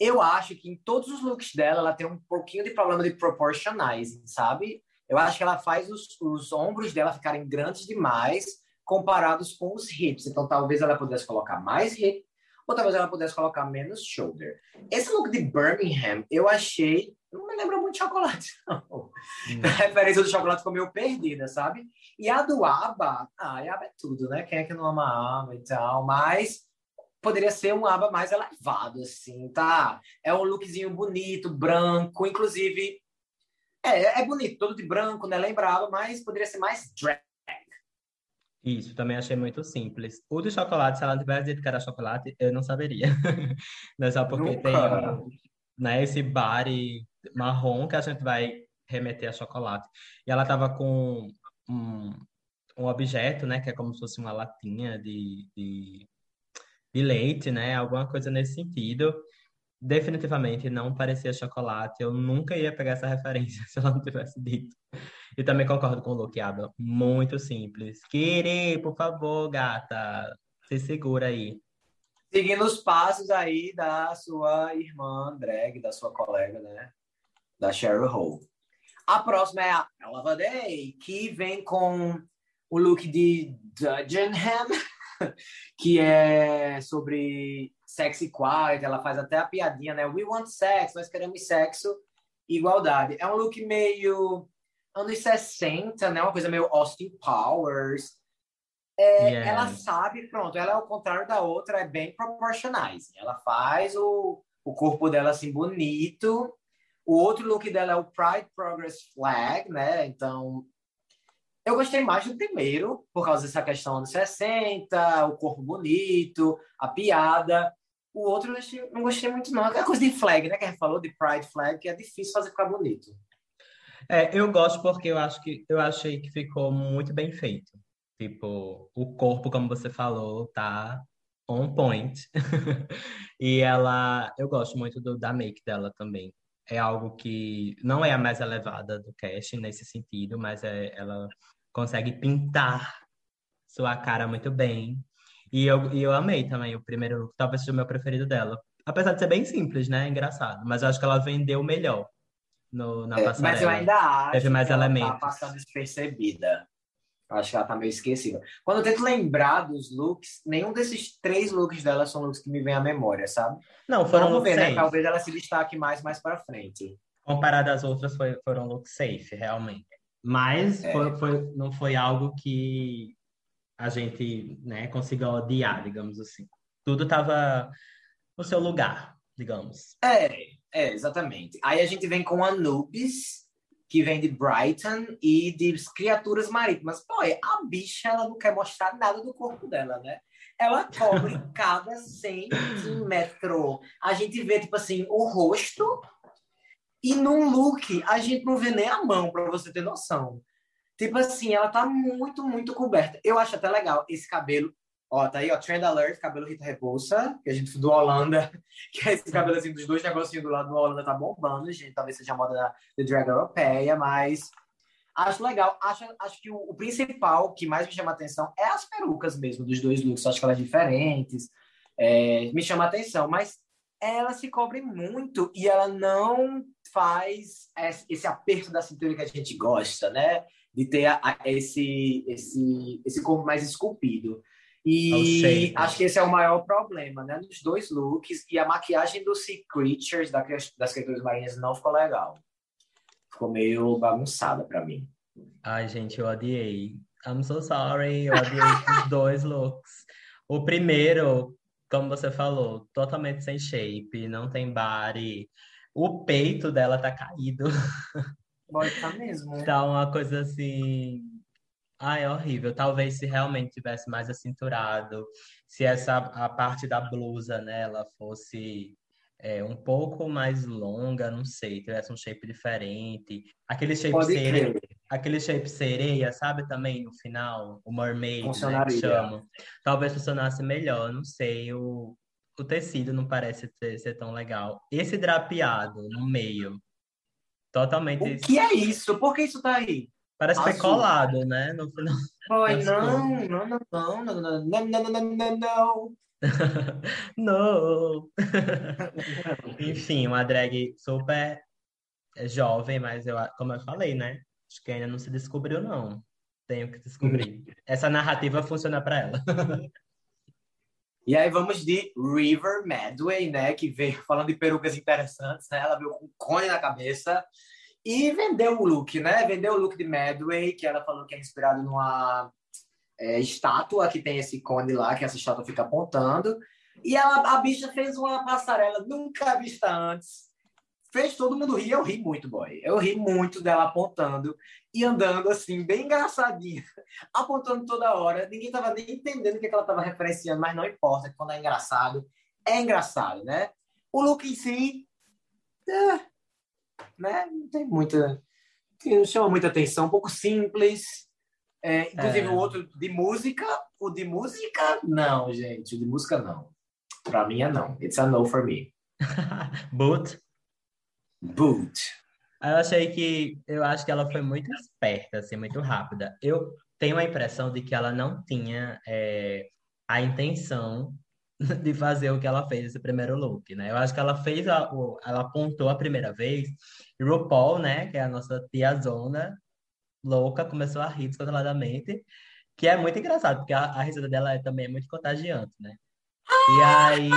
Eu acho que em todos os looks dela, ela tem um pouquinho de problema de proportionalizing, sabe? Eu acho que ela faz os, os ombros dela ficarem grandes demais comparados com os hips. Então, talvez ela pudesse colocar mais hip, ou talvez ela pudesse colocar menos shoulder. Esse look de Birmingham, eu achei não me lembra muito de chocolate, (laughs) não. Hum. A referência do chocolate ficou meio perdida, sabe? E a do aba, ah, a aba é tudo, né? Quem é que não ama aba e tal, mas poderia ser um aba mais elevado, assim, tá? É um lookzinho bonito, branco, inclusive. É, é bonito, todo de branco, né? Lembrava, mas poderia ser mais drag. Isso, também achei muito simples. O do chocolate, se ela tivesse dito que era chocolate, eu não saberia. (laughs) não é só porque Nunca. tem né, esse body marrom que a gente vai remeter a chocolate. E ela tava com um, um objeto, né, que é como se fosse uma latinha de, de, de leite, né, alguma coisa nesse sentido. Definitivamente não parecia chocolate. Eu nunca ia pegar essa (laughs) referência se ela não tivesse dito. E também concordo com o Luke. Muito simples. Kiri, por favor, gata. Se segura aí. Seguindo os passos aí da sua irmã drag, da sua colega, né? da Cheryl Hole. A próxima é a Day, que vem com o look de Dungeonham, (laughs) que é sobre sexo equality. Ela faz até a piadinha, né? We want sex, nós queremos sexo e igualdade. É um look meio anos 60, né? Uma coisa meio Austin Powers. É, yeah. Ela sabe, pronto, ela é o contrário da outra, é bem proporcionais. Ela faz o, o corpo dela assim bonito o outro look dela é o Pride Progress Flag, né? Então, eu gostei mais do primeiro, por causa dessa questão dos 60, o corpo bonito, a piada. O outro eu não gostei muito, não. Aquela coisa de flag, né? Que a gente falou de Pride Flag, que é difícil fazer ficar bonito. É, eu gosto porque eu acho que eu achei que ficou muito bem feito. Tipo, o corpo, como você falou, tá on point. (laughs) e ela, eu gosto muito do, da make dela também é algo que não é a mais elevada do cast nesse sentido, mas é, ela consegue pintar sua cara muito bem. E eu, e eu amei também o primeiro look, talvez seja o meu preferido dela. Apesar de ser bem simples, né? Engraçado. Mas eu acho que ela vendeu melhor no, na passarela. É, mas eu ainda acho Teve mais que elementos. ela tá passando despercebida. Acho que ela tá meio esquecida. Quando eu tento lembrar dos looks, nenhum desses três looks dela são looks que me vêm à memória, sabe? Não, foram Vamos ver, safe. né? Talvez ela se destaque mais mais para frente. Comparado às outras, foi, foram looks safe, realmente. Mas é. foi, foi, não foi algo que a gente né, consiga odiar, digamos assim. Tudo estava no seu lugar, digamos. É, é, exatamente. Aí a gente vem com Anubis, que vem de Brighton e de criaturas marítimas. Pô, a bicha, ela não quer mostrar nada do corpo dela, né? Ela cobre (laughs) cada centímetro. A gente vê, tipo assim, o rosto e num look a gente não vê nem a mão, para você ter noção. Tipo assim, ela tá muito, muito coberta. Eu acho até legal esse cabelo Ó, tá aí, ó, Trend Alert, cabelo Rita Repulsa, que a gente do Holanda, (laughs) que é esse cabelo assim dos dois negocinhos do lado do Holanda tá bombando, gente. Talvez seja a moda da, da drag europeia, mas acho legal. Acho, acho que o, o, principal que mais me chama atenção é as perucas mesmo dos dois looks. Acho que elas diferentes. É, me chama atenção, mas ela se cobre muito e ela não faz esse aperto da cintura que a gente gosta, né? De ter a, a, esse, esse, esse corpo mais esculpido. E acho que esse é o maior problema, né? Nos dois looks. E a maquiagem do Sea Creatures, das criaturas marinhas, não ficou legal. Ficou meio bagunçada para mim. Ai, gente, eu odiei. I'm so sorry. Eu odiei os (laughs) dois looks. O primeiro, como você falou, totalmente sem shape, não tem body. O peito dela tá caído. Pode tá mesmo. Tá uma coisa assim ah, é horrível. Talvez se realmente tivesse mais acinturado, se essa a parte da blusa, né, ela fosse é, um pouco mais longa, não sei, tivesse um shape diferente. Aquele shape Pode sereia, crer. aquele shape sereia, sabe também no final, o mermaid, né, que chama. Talvez funcionasse melhor, não sei. O, o tecido não parece ter, ser tão legal. Esse drapeado no meio, totalmente. O que é isso? Por que isso tá aí? Parece que foi colado, né? No final. Foi, não, não, não, não, não, não, não, não, não, não, não. não. Enfim, uma drag super jovem, mas eu, como eu falei, né? Acho que ainda não se descobriu, não. Tenho que descobrir. Essa narrativa funciona para ela. E aí vamos de River Medway, né? Que veio falando de perucas interessantes, né? Ela veio com um cone na cabeça e vendeu o look, né? Vendeu o look de Medway, que ela falou que é inspirado numa é, estátua que tem esse cone lá, que essa estátua fica apontando. E ela, a bicha fez uma passarela nunca vista antes. Fez todo mundo rir. Eu ri muito, boy. Eu ri muito dela apontando e andando assim, bem engraçadinha, (laughs) apontando toda hora. Ninguém tava nem entendendo o que ela tava referenciando, mas não importa, quando é engraçado, é engraçado, né? O look em si. É, né? Não tem muita. Não chama muita atenção, um pouco simples. É, inclusive, é. o outro de música, o de música, não, gente. O de música, não. Pra mim é não. It's a no for me. (laughs) Boot. Boot. Eu achei que. Eu acho que ela foi muito esperta, assim, muito rápida. Eu tenho a impressão de que ela não tinha é, a intenção (laughs) de fazer o que ela fez esse primeiro look, né? Eu acho que ela fez a, o, ela apontou a primeira vez e RuPaul, né, que é a nossa tiazona louca, começou a rir descontroladamente, que é muito engraçado, porque a, a risada dela é, também é muito contagiante, né? E aí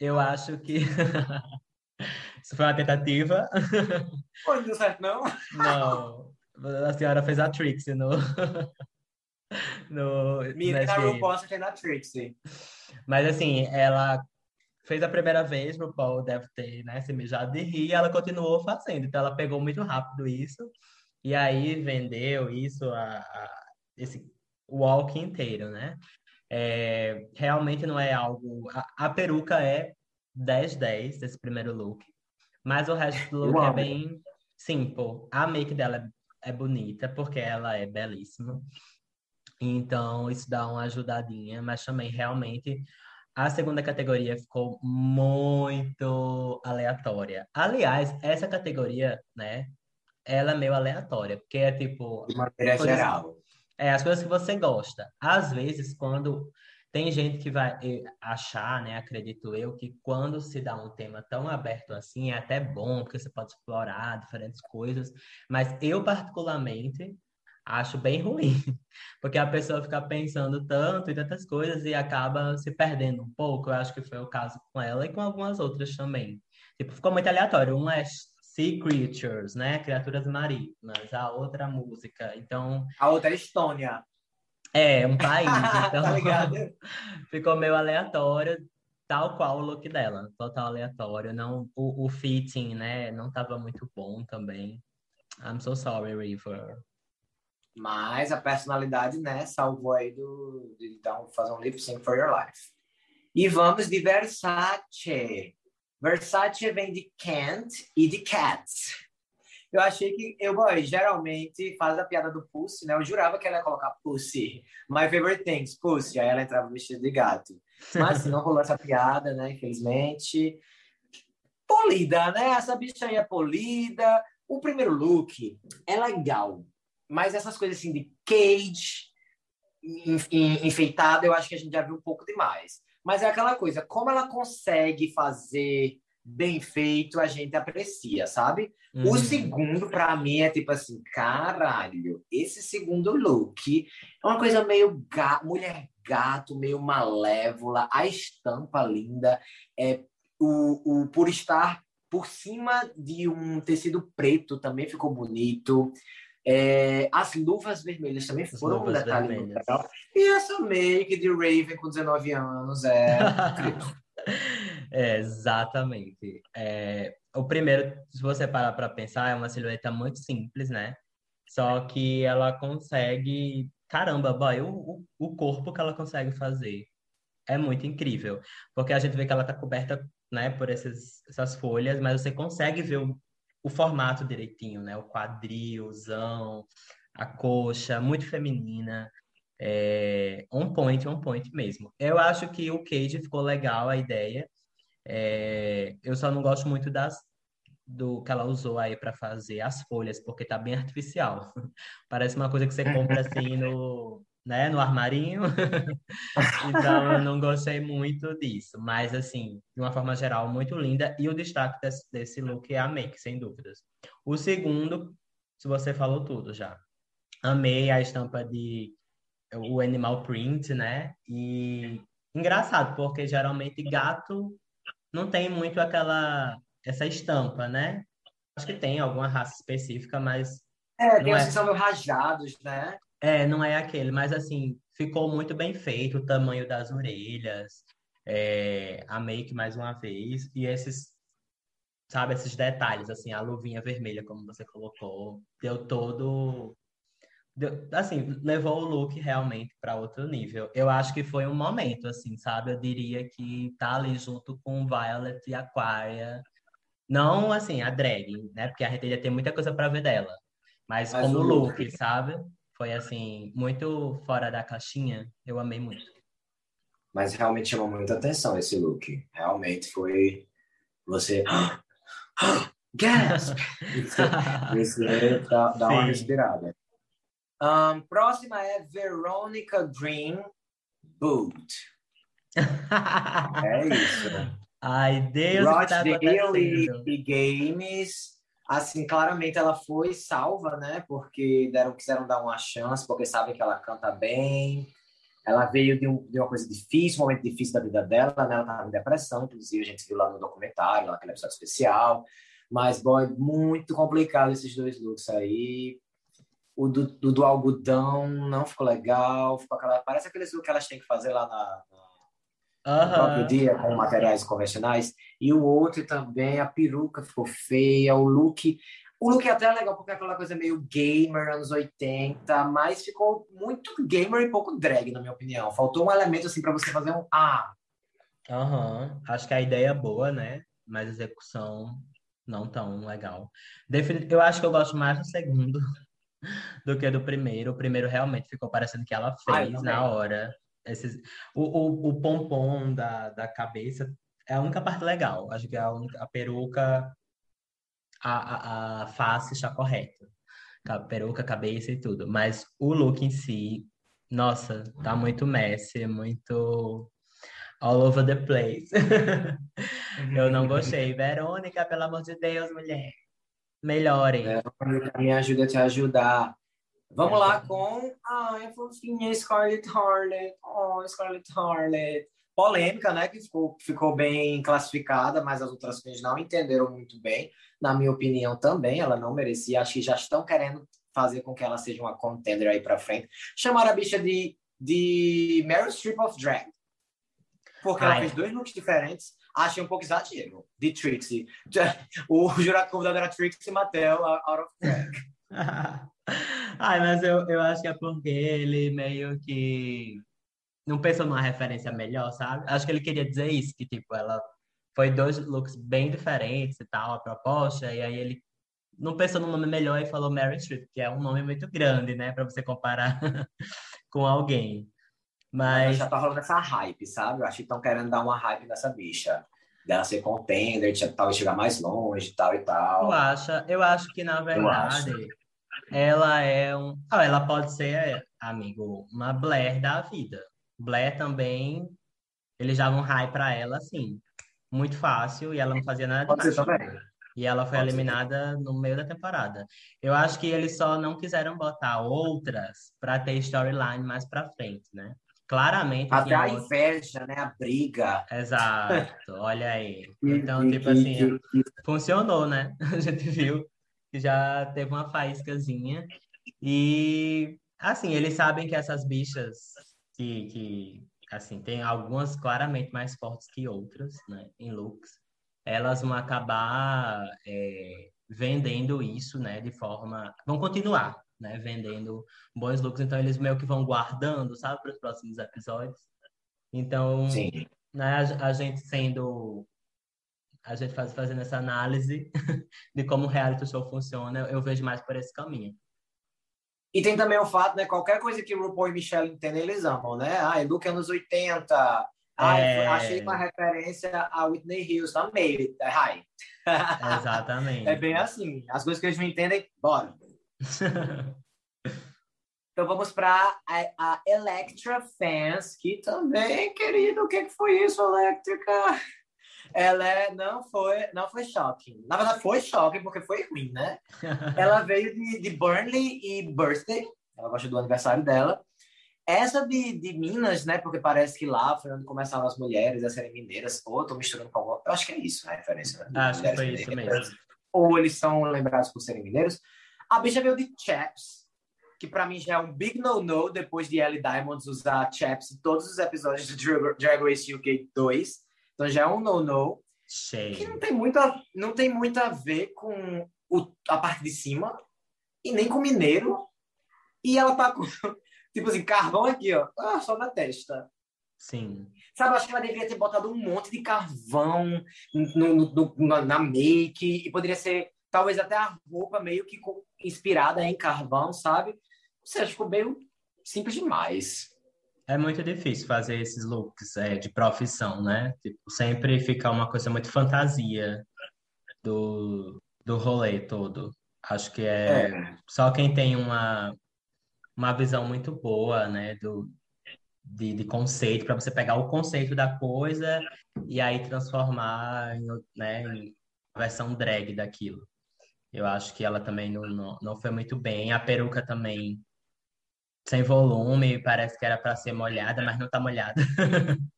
eu acho que (laughs) isso foi uma tentativa. (laughs) Pô, não deu certo não? Não. A senhora fez a Trixie no no Menina, eu posso ter na Trixie. Mas assim, ela fez a primeira vez, o Paul deve ter né, se mijado de rir, e ela continuou fazendo. Então ela pegou muito rápido isso, e aí vendeu isso, a, a esse walk inteiro, né? É, realmente não é algo. A, a peruca é 10-10 desse primeiro look, mas o resto do look é Uau. é bem simple. A make dela é, é bonita, porque ela é belíssima. Então, isso dá uma ajudadinha, mas também realmente a segunda categoria ficou muito aleatória. Aliás, essa categoria, né, ela é meio aleatória, porque é tipo. De maneira coisas, geral. É, as coisas que você gosta. Às vezes, quando. Tem gente que vai achar, né, acredito eu, que quando se dá um tema tão aberto assim, é até bom, porque você pode explorar diferentes coisas. Mas eu, particularmente, acho bem ruim, (laughs) porque a pessoa fica pensando tanto em tantas coisas e acaba se perdendo um pouco. Eu acho que foi o caso com ela e com algumas outras também. Tipo, ficou muito aleatório. Um é Sea Creatures, né? Criaturas marítimas. A outra música. Então. A outra é Estônia. É, um país. (laughs) Então, tá (laughs) ficou meio aleatório, tal qual o look dela. Total aleatório. Não, o, o fitting, né? Não tava muito bom também. I'm so sorry, River. Mas a personalidade, né, salvou aí do, de então, fazer um lip sync for your life. E vamos de Versace. Versace vem de Kent e de Cats. Eu achei que, eu, boy, geralmente faz a piada do Pussy, né? Eu jurava que ela ia colocar Pussy. My favorite things, Pussy. Aí ela entrava vestida de gato. Mas assim, não rolou essa piada, né? Infelizmente. Polida, né? Essa bicha aí é polida. O primeiro look é legal. Mas essas coisas assim de cage, enfeitada, eu acho que a gente já viu um pouco demais. Mas é aquela coisa, como ela consegue fazer bem feito, a gente aprecia, sabe? Uhum. O segundo, para mim, é tipo assim, caralho, esse segundo look é uma coisa meio ga mulher gato, meio malévola, a estampa linda, é o, o por estar por cima de um tecido preto também ficou bonito. É, as luvas vermelhas também as foram um detalhe muito legal. E essa make de Raven com 19 anos é (laughs) é, exatamente. É, o primeiro, se você parar para pensar, é uma silhueta muito simples, né? Só que ela consegue. Caramba, boy, o, o corpo que ela consegue fazer é muito incrível. Porque a gente vê que ela está coberta né, por esses, essas folhas, mas você consegue ver o, o formato direitinho, né? O quadrilzão, a coxa, muito feminina. É, on point, on point mesmo. Eu acho que o Cage ficou legal a ideia. É, eu só não gosto muito das do que ela usou aí para fazer as folhas, porque tá bem artificial. (laughs) Parece uma coisa que você compra assim no, né, no armarinho. (laughs) então eu não gostei muito disso, mas assim, de uma forma geral, muito linda e o destaque desse, desse look é a make, sem dúvidas. O segundo, se você falou tudo já. Amei a estampa de o animal print, né? E engraçado, porque geralmente gato não tem muito aquela essa estampa, né? Acho que tem alguma raça específica, mas é, tem é... são meio rajados, né? É, não é aquele, mas assim, ficou muito bem feito o tamanho das orelhas, é, a make mais uma vez, e esses, sabe, esses detalhes, assim, a luvinha vermelha, como você colocou, deu todo assim, levou o look realmente para outro nível. Eu acho que foi um momento, assim, sabe? Eu diria que tá ali junto com Violet e Aquaria. Não, assim, a drag, né? Porque a gente ia ter muita coisa para ver dela. Mas, mas como look, look, sabe? Foi, assim, muito fora da caixinha. Eu amei muito. Mas realmente chamou muita atenção esse look. Realmente foi... Você... Gasp! (laughs) Isso, isso dá, dá uma respirada. Um, próxima é Veronica Dream Boot. é isso. (laughs) Ai, Deus, Rod tá Daily Games. Assim, claramente ela foi salva, né? Porque deram, quiseram dar uma chance, porque sabem que ela canta bem. Ela veio de, um, de uma coisa difícil, um momento difícil da vida dela, né? Ela estava em depressão, inclusive a gente viu lá no documentário, lá naquele episódio especial. Mas, boy, muito complicado esses dois looks aí o do, do, do, algodão não ficou legal, ficou aquela, parece aqueles que elas têm que fazer lá na, na no próprio dia com materiais convencionais. E o outro também, a peruca ficou feia, o look. O look até é legal porque é aquela coisa meio gamer, anos 80, mas ficou muito gamer e pouco drag, na minha opinião. Faltou um elemento assim para você fazer um ah. Aham, uhum. acho que a ideia é boa, né? Mas a execução não tão legal. Eu acho que eu gosto mais do segundo, (laughs) do que do primeiro. O primeiro realmente ficou parecendo que ela fez Ai, na hora. Esses, o, o, o pompom da, da cabeça é a única parte legal. Acho que é a, única, a peruca, a, a, a face está correta. A peruca, cabeça e tudo. Mas o look em si, nossa, tá muito messy, muito all over the place. (laughs) Eu não gostei. (laughs) Verônica, pelo amor de Deus, mulher. Melhorem. É, me ajuda a te ajudar. Vamos lá com. Ai, fofinha Scarlett Harlot. Oh, Scarlett Harlot. Polêmica, né? Que ficou, ficou bem classificada, mas as outras queens não entenderam muito bem. Na minha opinião, também, ela não merecia. Acho que já estão querendo fazer com que ela seja uma contender aí pra frente. Chamaram a bicha de, de Meryl Streep of Drag. Porque Ai. ela fez dois looks diferentes achei um pouco exagero de Trixie. (laughs) O jurado convidado era Trixie Mattel, out of track. (laughs) Ai, mas eu, eu acho que é porque ele meio que não pensou numa referência melhor, sabe? Acho que ele queria dizer isso, que tipo, ela foi dois looks bem diferentes e tal, a proposta, e aí ele não pensou num nome melhor e falou Mary Streep, que é um nome muito grande, né, para você comparar (laughs) com alguém. Mas. Já tá rolando essa hype, sabe? Eu acho que estão querendo dar uma hype nessa bicha. Dela ser contender, talvez chegar mais longe, tal e tal. Eu acho, eu acho que, na verdade, ela é um. Ah, ela pode ser, amigo, uma Blair da vida. Blair também, eles davam hype pra ela, assim, muito fácil, e ela não fazia nada de também. E ela foi Pode eliminada ser. no meio da temporada. Eu acho que eles só não quiseram botar outras para ter storyline mais para frente, né? claramente. Até a outro... inveja, né? A briga. Exato, olha aí. (laughs) Então, tipo assim, funcionou, né? (laughs) A gente viu já teve uma faíscazinha. E, assim, eles sabem que essas bichas que, que assim, tem algumas claramente mais fortes que outras, né? Em looks. Elas vão acabar é, vendendo isso, né? De forma... Vão continuar né, vendendo bons looks, então eles meio que vão guardando, sabe, para os próximos episódios. Então, Sim. né, a, a, gente sendo a gente faz, fazendo essa análise (laughs) de como o reality show funciona, eu vejo mais por esse caminho. E tem também o fato, né, qualquer coisa que o RuPaul e Michelle entendem, eles amam, né? Ah, look anos 80, ah, é... achei uma referência a Whitney Houston, amei, hi. (laughs) Exatamente. é bem assim, as coisas que eles não entendem, bora. (laughs) então vamos para a, a, Electra Fans, que também, querido, o que, que foi isso, Electrica? Ela é, não foi, não foi shocking. Na verdade, foi shocking porque foi ruim, né? Ela (laughs) veio de, de Burnley e Birthday. Ela gosta do aniversário dela. Essa de, de Minas, né? Porque parece que lá foi onde começaram as mulheres a serem mineiras. Ou tô misturando com alguma... Eu acho que é isso a referência, né? Acho que foi isso mesmo. Ou eles são lembrados por serem mineiros. A bicha veio de chaps, que para mim já é um big no-no depois de Ellie Diamonds usar chaps em todos os episódios de Drag Race UK 2. Então já é um no-no. Que não tem, muito a, não tem muito a ver com o, a parte de cima e nem com mineiro. E ela tá com, (laughs) tipo assim, carvão aqui, ó, ah, só na testa. Sim. Sabe, eu acho que ela deveria ter botado um monte de carvão no, no, no, na make e poderia ser talvez até a roupa meio que inspirada em carvão, sabe? Ou seja, ficou meio simples demais. É muito difícil fazer esses looks é, de profissão, né? Tipo, sempre fica uma coisa muito fantasia do, do rolê todo. Acho que é, é. só quem tem uma, uma visão muito boa, né? Do, de, de conceito, para você pegar o conceito da coisa e aí transformar em, né, em versão drag daquilo. Eu acho que ela também não, não, não foi muito bem. A peruca também sem volume, parece que era para ser molhada, mas não tá molhada. (laughs)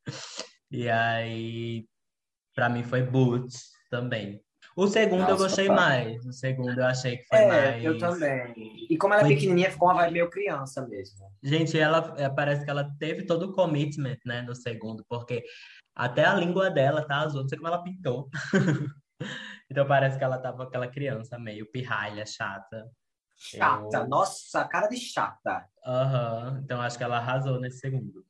e aí, para mim foi Boots também. O segundo Nossa, eu gostei papai. mais. O segundo eu achei que foi é, mais. Eu também. E como ela é pequenininha, ficou uma vibe meio criança mesmo. Gente, ela é, parece que ela teve todo o commitment, né, no segundo, porque até a língua dela tá azul, não sei como ela pintou. (laughs) Então parece que ela tava aquela criança meio pirralha, chata. Chata, eu... nossa, cara de chata. Aham, uhum. então acho que ela arrasou nesse segundo.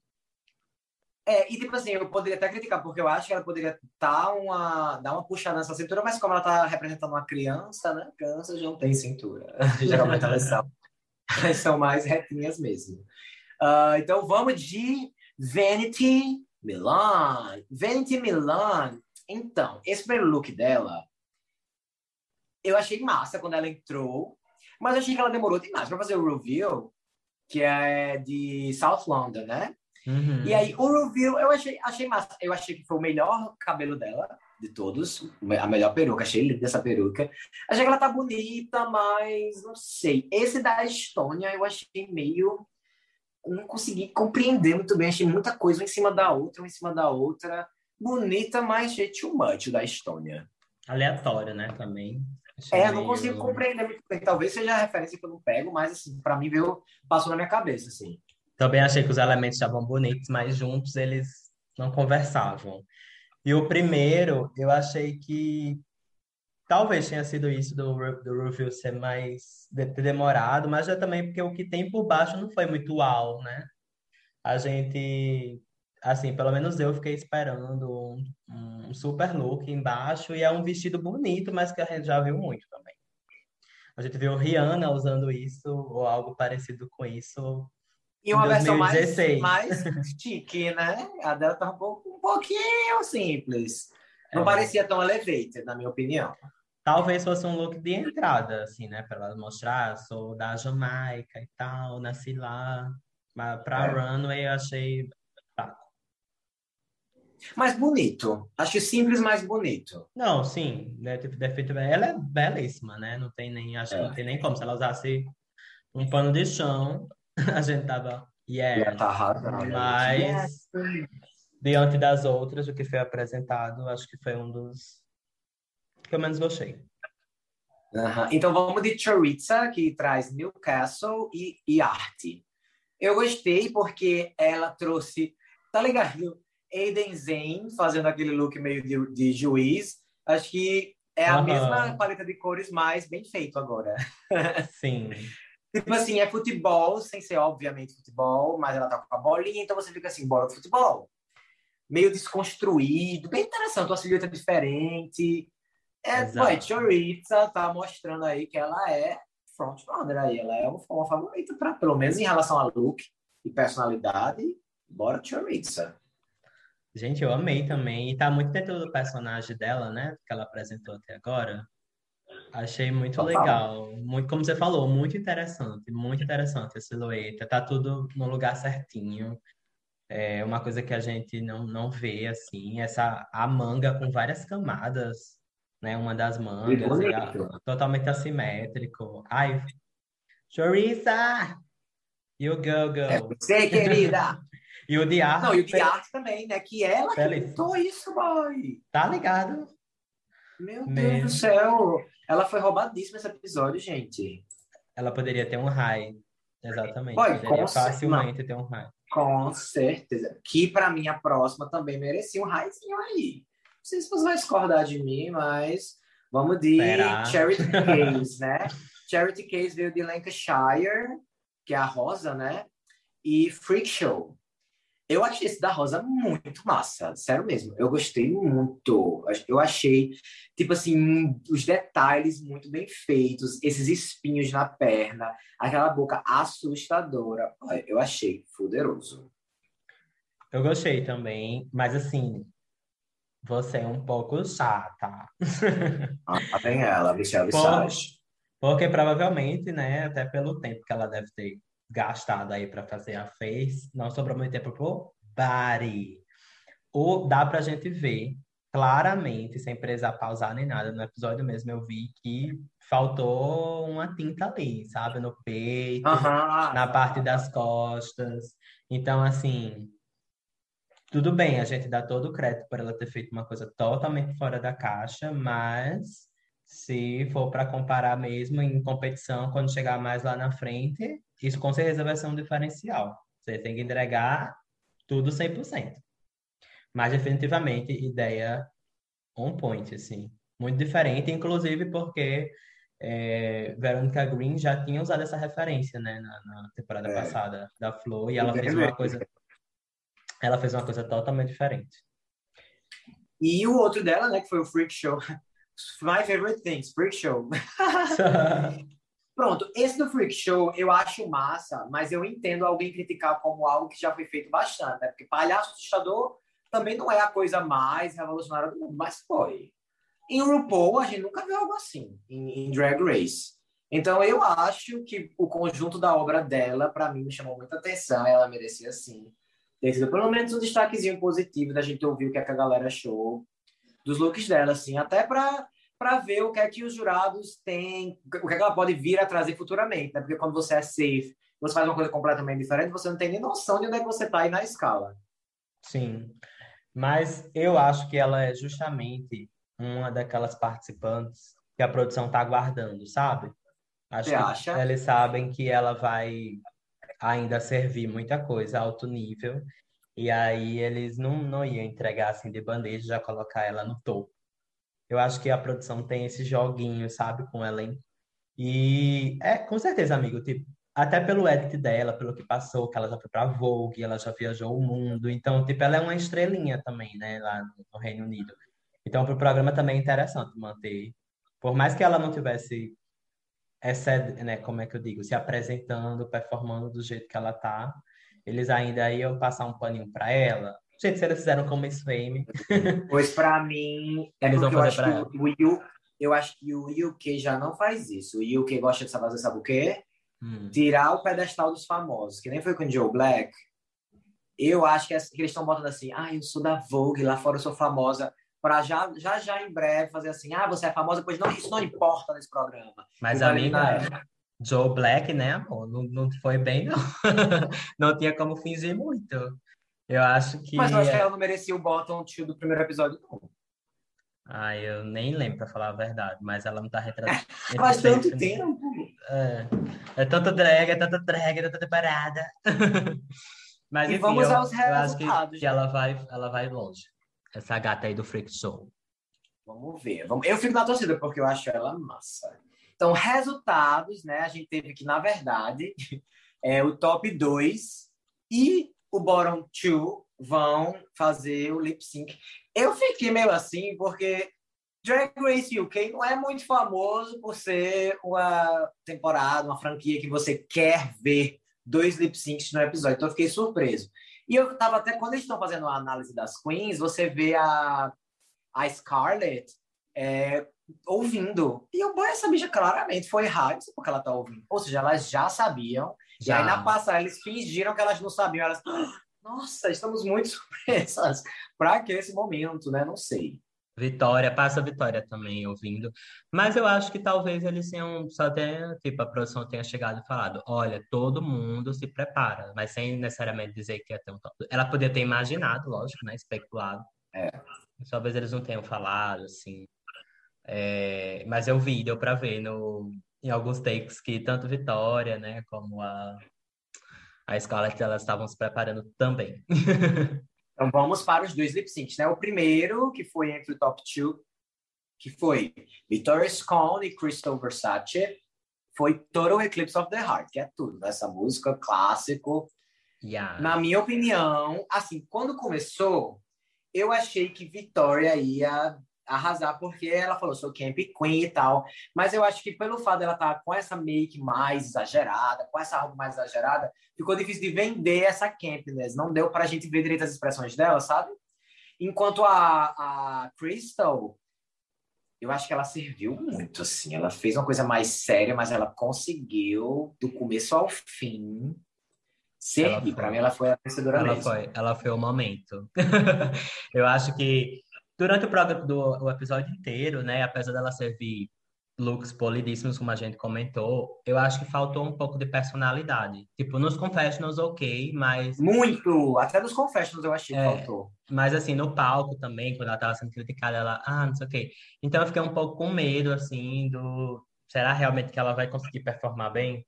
É, e tipo assim, eu poderia até criticar, porque eu acho que ela poderia dar uma, dar uma puxada nessa cintura, mas como ela tá representando uma criança, né? Crianças já não tem cintura. (laughs) Geralmente elas são, (laughs) elas são mais retinhas mesmo. Uh, então vamos de Vanity Milan. Vanity Milan. Então, esse primeiro look dela eu achei massa quando ela entrou, mas achei que ela demorou demais para fazer o reveal, que é de South London, né? Uhum. E aí, o reveal, eu achei, achei massa. Eu achei que foi o melhor cabelo dela, de todos. A melhor peruca. Achei linda essa peruca. Achei que ela tá bonita, mas não sei. Esse da Estônia, eu achei meio... Não consegui compreender muito bem. Achei muita coisa, em cima da outra, em cima da outra. Bonita, mas achei too much da Estônia. Aleatório, né, também. É, eu não consigo compreender muito bem. Talvez seja a referência que eu não pego, mas assim, para mim veio, passou na minha cabeça, assim. Também achei que os elementos estavam bonitos, mas juntos eles não conversavam. E o primeiro, eu achei que talvez tenha sido isso do, do review ser mais de, ter demorado, mas já também porque o que tem por baixo não foi muito uau, né? A gente assim, pelo menos eu fiquei esperando um, um, super look embaixo e é um vestido bonito, mas que a gente já viu muito também. A gente viu Rihanna usando isso ou algo parecido com isso. E uma versão mais, mais chique, né? A dela tá um, pouco, um pouquinho simples. Não é. parecia tão elevated, na minha opinião. Talvez fosse um look de entrada, assim, né? Para ela mostrar, sou da Jamaica e tal, nasci lá. Mas pra é. runway eu achei mais bonito. Acho simples, mais bonito. Não, sim. Né, tipo, defeito, ela é belíssima, né? Não tem nem, acho é. que não tem nem como. Se ela usasse um pano de chão, (laughs) a gente tava Yeah. Tá arrasando. Mas, diante das outras, o que foi apresentado, acho que foi um dos que eu menos gostei. Uhum. Então vamos de Choriza, que traz Newcastle e, e arte. Eu gostei porque ela trouxe, tá ligado? Aiden Zane fazendo aquele look meio de, de juiz. Acho que é a Aham. mesma paleta de cores, mas bem feito agora. (laughs) Sim. Tipo assim, é futebol, sem ser obviamente futebol, mas ela tá com a bolinha, então você fica assim, bola de futebol. Meio desconstruído, bem interessante, uma silhueta diferente. É, Exato. ué, Choriza tá mostrando aí que ela é frontrunner aí, ela é uma, uma favorita, pra, pelo menos em relação a look e personalidade. Bora Choriza. Gente, eu amei também. E tá muito dentro do personagem dela, né? Que ela apresentou até agora. Achei muito Total. legal. Muito, como você falou, muito interessante. Muito interessante a silhueta. Tá tudo no lugar certinho. É uma coisa que a gente não, não vê, assim. Essa, a manga com várias camadas, né? Uma das mangas. a- totalmente assimétrico. Ai, Choriza! You go, go. É você, querida! E o de arte, Não, e o de arte também, né? Que ela que pintou isso, boy! tá ligado? Meu Mesmo. Deus do céu! Ela foi roubadíssima esse episódio, gente. Ela poderia ter um high. Exatamente. Oi, poderia com certeza. facilmente ter um high. Com certeza. Que pra mim a próxima também merecia um raizinho aí. Não sei se você vai discordar de mim, mas vamos de Será? Charity (laughs) Case, né? Charity Case veio de Lancashire, que é a Rosa, né? E Freak Show. Eu achei esse da Rosa muito massa, sério mesmo. Eu gostei muito. Eu achei, tipo assim, os detalhes muito bem feitos, esses espinhos na perna, aquela boca assustadora. Eu achei poderoso. Eu gostei também, mas assim, você é um pouco chata. (laughs) Ah, tem ela, Michelle Por-. Porque provavelmente, né, até pelo tempo que ela deve ter gastado aí pra fazer a face, não sobrou muito tempo pro body. Ou dá pra gente ver claramente, sem precisar pausar nem nada, no episódio mesmo eu vi que faltou uma tinta ali, sabe? No peito, Aham. na parte das costas. Então, assim, tudo bem, a gente dá todo o crédito por ela ter feito uma coisa totalmente fora da caixa, mas se for para comparar mesmo em competição, quando chegar mais lá na frente, isso com certeza vai ser um diferencial. Você tem que entregar tudo 100%. Mas definitivamente, ideia on point, assim. Muito diferente, inclusive porque é, Veronica Green já tinha usado essa referência, né, na, na temporada É. passada da Flo, e ela fez uma coisa, ela fez uma coisa totalmente diferente. E o outro dela, né, que foi o Freak Show. My favorite things, Freak Show. (laughs) (laughs) Pronto, esse do Freak Show eu acho massa, mas eu entendo alguém criticar como algo que já foi feito bastante, né? Porque palhaço assustador também não é a coisa mais revolucionária do mundo, mas foi. Em RuPaul, a gente nunca viu algo assim, em, em Drag Race. Então, eu acho que o conjunto da obra dela, para mim, me chamou muita atenção. Ela merecia, sim, ter sido pelo menos um destaquezinho positivo da gente ouvir o que, é que a galera achou dos looks dela, assim, até para para ver o que é que os jurados têm, o que é que ela pode vir a trazer futuramente, né? Porque quando você é safe, você faz uma coisa completamente diferente, você não tem nem noção de onde é que você está aí na escala. Sim, mas eu acho que ela é justamente uma daquelas participantes que a produção está aguardando, sabe? Acho Você que acha? eles sabem que ela vai ainda servir muita coisa alto nível, e aí eles não, não iam entregar assim de bandeja, já colocar ela no topo. Eu acho que a produção tem esse joguinho, sabe, com ela. hein? E é, com certeza, amigo, tipo, até pelo edit dela, pelo que passou, que ela já foi pra Vogue, ela já viajou o mundo. Então, tipo, ela é uma estrelinha também, né, lá no, no Reino Unido. Então, pro programa também é interessante manter. Por mais que ela não tivesse essa, né, como é que eu digo, se apresentando, performando do jeito que ela tá, eles ainda iam passar um paninho pra ela. Gente, se eles fizeram com Miss Fame, (laughs) Pois para mim, é Eles vão fazer acho, pra que o, o U- eu acho que o UK já não faz isso. O UK gosta de fazer, sabe o quê? hum, Tirar o pedestal dos famosos, que nem foi com o Joe Black. Eu acho que, é- que eles estão botando assim, ah, eu sou da Vogue, lá fora eu sou famosa, para já, já, já em breve fazer assim, ah, você é famosa, pois não, isso não importa nesse programa. mas E vai amiga, Joe Black, né, amor? Não, não foi bem, não. (laughs) não tinha como fingir muito. Eu acho que. Mas eu acho que ela não merecia o bottom tio do primeiro episódio, não. Ah, eu nem lembro, pra falar a verdade, mas ela não tá retratando. (laughs) Faz tanto tempo. É, é tanto drag, é tanto drag, é tanta parada. (laughs) mas E enfim, vamos eu, aos eu acho que, resultados, que né? ela vai, ela vai longe. Essa gata aí do Freak Show. Vamos ver. Vamos... Eu fico na torcida porque eu acho ela massa. Então, resultados, né? A gente teve que, na verdade, (laughs) é, o top 2 e o bottom 2 vão fazer o lip sync. Eu fiquei meio assim porque Drag Race UK não é muito famoso por ser uma temporada, uma franquia que você quer ver dois lip syncs no episódio. Então, eu fiquei surpreso. E eu tava até, quando eles estão fazendo a análise das queens, você vê a, a Scarlett é, ouvindo. E eu, bom, essa bicha claramente foi sei porque ela tá ouvindo. Ou seja, elas já sabiam. E aí, na passada, eles fingiram que elas não sabiam. Elas, "Ah, nossa, estamos muito (laughs) surpresas. Pra que esse momento, né? Não sei. Vitória, passa a Vitória também ouvindo. Mas eu acho que talvez eles tenham, só tenha, tipo, a produção tenha chegado e falado, olha, todo mundo se prepara, mas sem necessariamente dizer que ia ter um top. Ela podia ter imaginado, lógico, né? Especulado. É. Talvez eles não tenham falado, assim. É, mas eu vi, deu pra ver no, em alguns takes que tanto Vitória, né, como a, a Scarlett, elas estavam se preparando também. (laughs) Então vamos para os dois lip syncs, né? O primeiro, que foi entre o top 2, que foi Victoria Scone e Crystal Versace, foi Total Eclipse of the Heart, que é tudo, né? essa música clássico. Yeah. Na minha opinião, assim, quando começou, eu achei que Victoria ia arrasar, porque ela falou, sou Camp Queen e tal. Mas eu acho que pelo fato dela estar com essa make mais exagerada, com essa roupa mais exagerada, ficou difícil de vender essa campness. Não deu para a gente ver direito as expressões dela, sabe? Enquanto a, a Crystal, eu acho que ela serviu muito, assim. Ela fez uma coisa mais séria, mas ela conseguiu, do começo ao fim, servir. Para mim, ela foi a vencedora Ela mesmo. foi, ela foi o momento. (laughs) Eu acho que durante o programa do o episódio inteiro, né, apesar dela servir looks polidíssimos, como a gente comentou, eu acho que faltou um pouco de personalidade. Tipo, nos confessionals, ok, mas, Muito! Até nos confessions eu achei que É. faltou. mas assim, no palco também, quando ela tava sendo criticada, ela, ah, não sei o quê. Então eu fiquei um pouco com medo, assim, do. Será realmente que ela vai conseguir performar bem?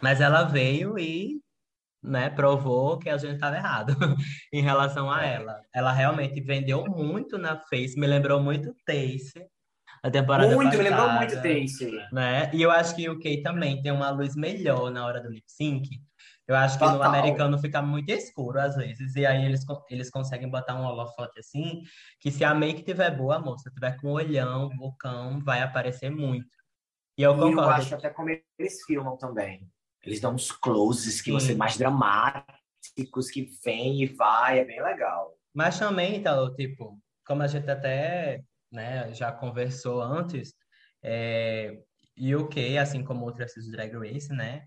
Mas ela veio e, né, provou que a gente estava errado (laughs) em relação a É. ela. Ela realmente vendeu muito na Face, me lembrou muito Tace, a temporada Muito, me lembrou passada, muito Tace. né? E eu acho que o Kay também tem uma luz melhor na hora do lip sync. Eu acho que no Total. americano fica muito escuro às vezes, e aí eles, eles conseguem botar um holofote assim, que se a make tiver boa, moça tiver com olhão, bocão, vai aparecer muito. E eu E eu concordo. acho até como eles filmam também. Eles dão uns closes que Sim. você mais dramáticos, que vem e vai, é bem legal. Mas também, então, tipo, como a gente até, né, já conversou antes, é, UK, assim como outras do Drag Race, né,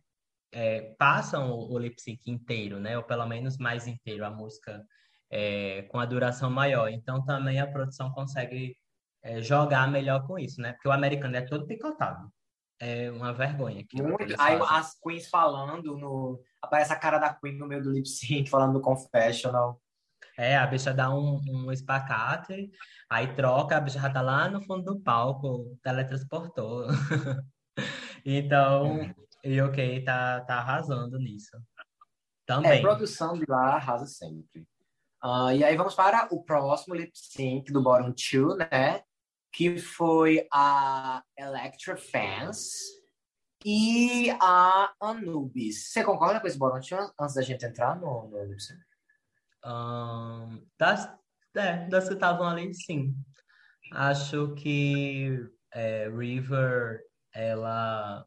é, passam o, o lip sync inteiro, né, ou pelo menos mais inteiro, a música é, com a duração maior. Então também a produção consegue é, jogar melhor com isso, né, porque o americano é todo picotado. É uma vergonha. Muito. Aí as queens falando, no... aparece a cara da queen no meio do lip sync, (laughs) falando no confessional. É, a bicha dá um, um espacate, aí troca, a bicha já tá lá no fundo do palco, teletransportou. (laughs) Então, e ok, tá, tá arrasando nisso. É, Também. produção de lá arrasa sempre. Ah, e aí vamos para o próximo lip sync do Bottom 2, né? Que foi a Electra Fans e a Anubis. Você concorda com esse 2 antes da gente entrar no, no sync? Ahn, das, é, das que estavam ali, sim. Acho que é, River, ela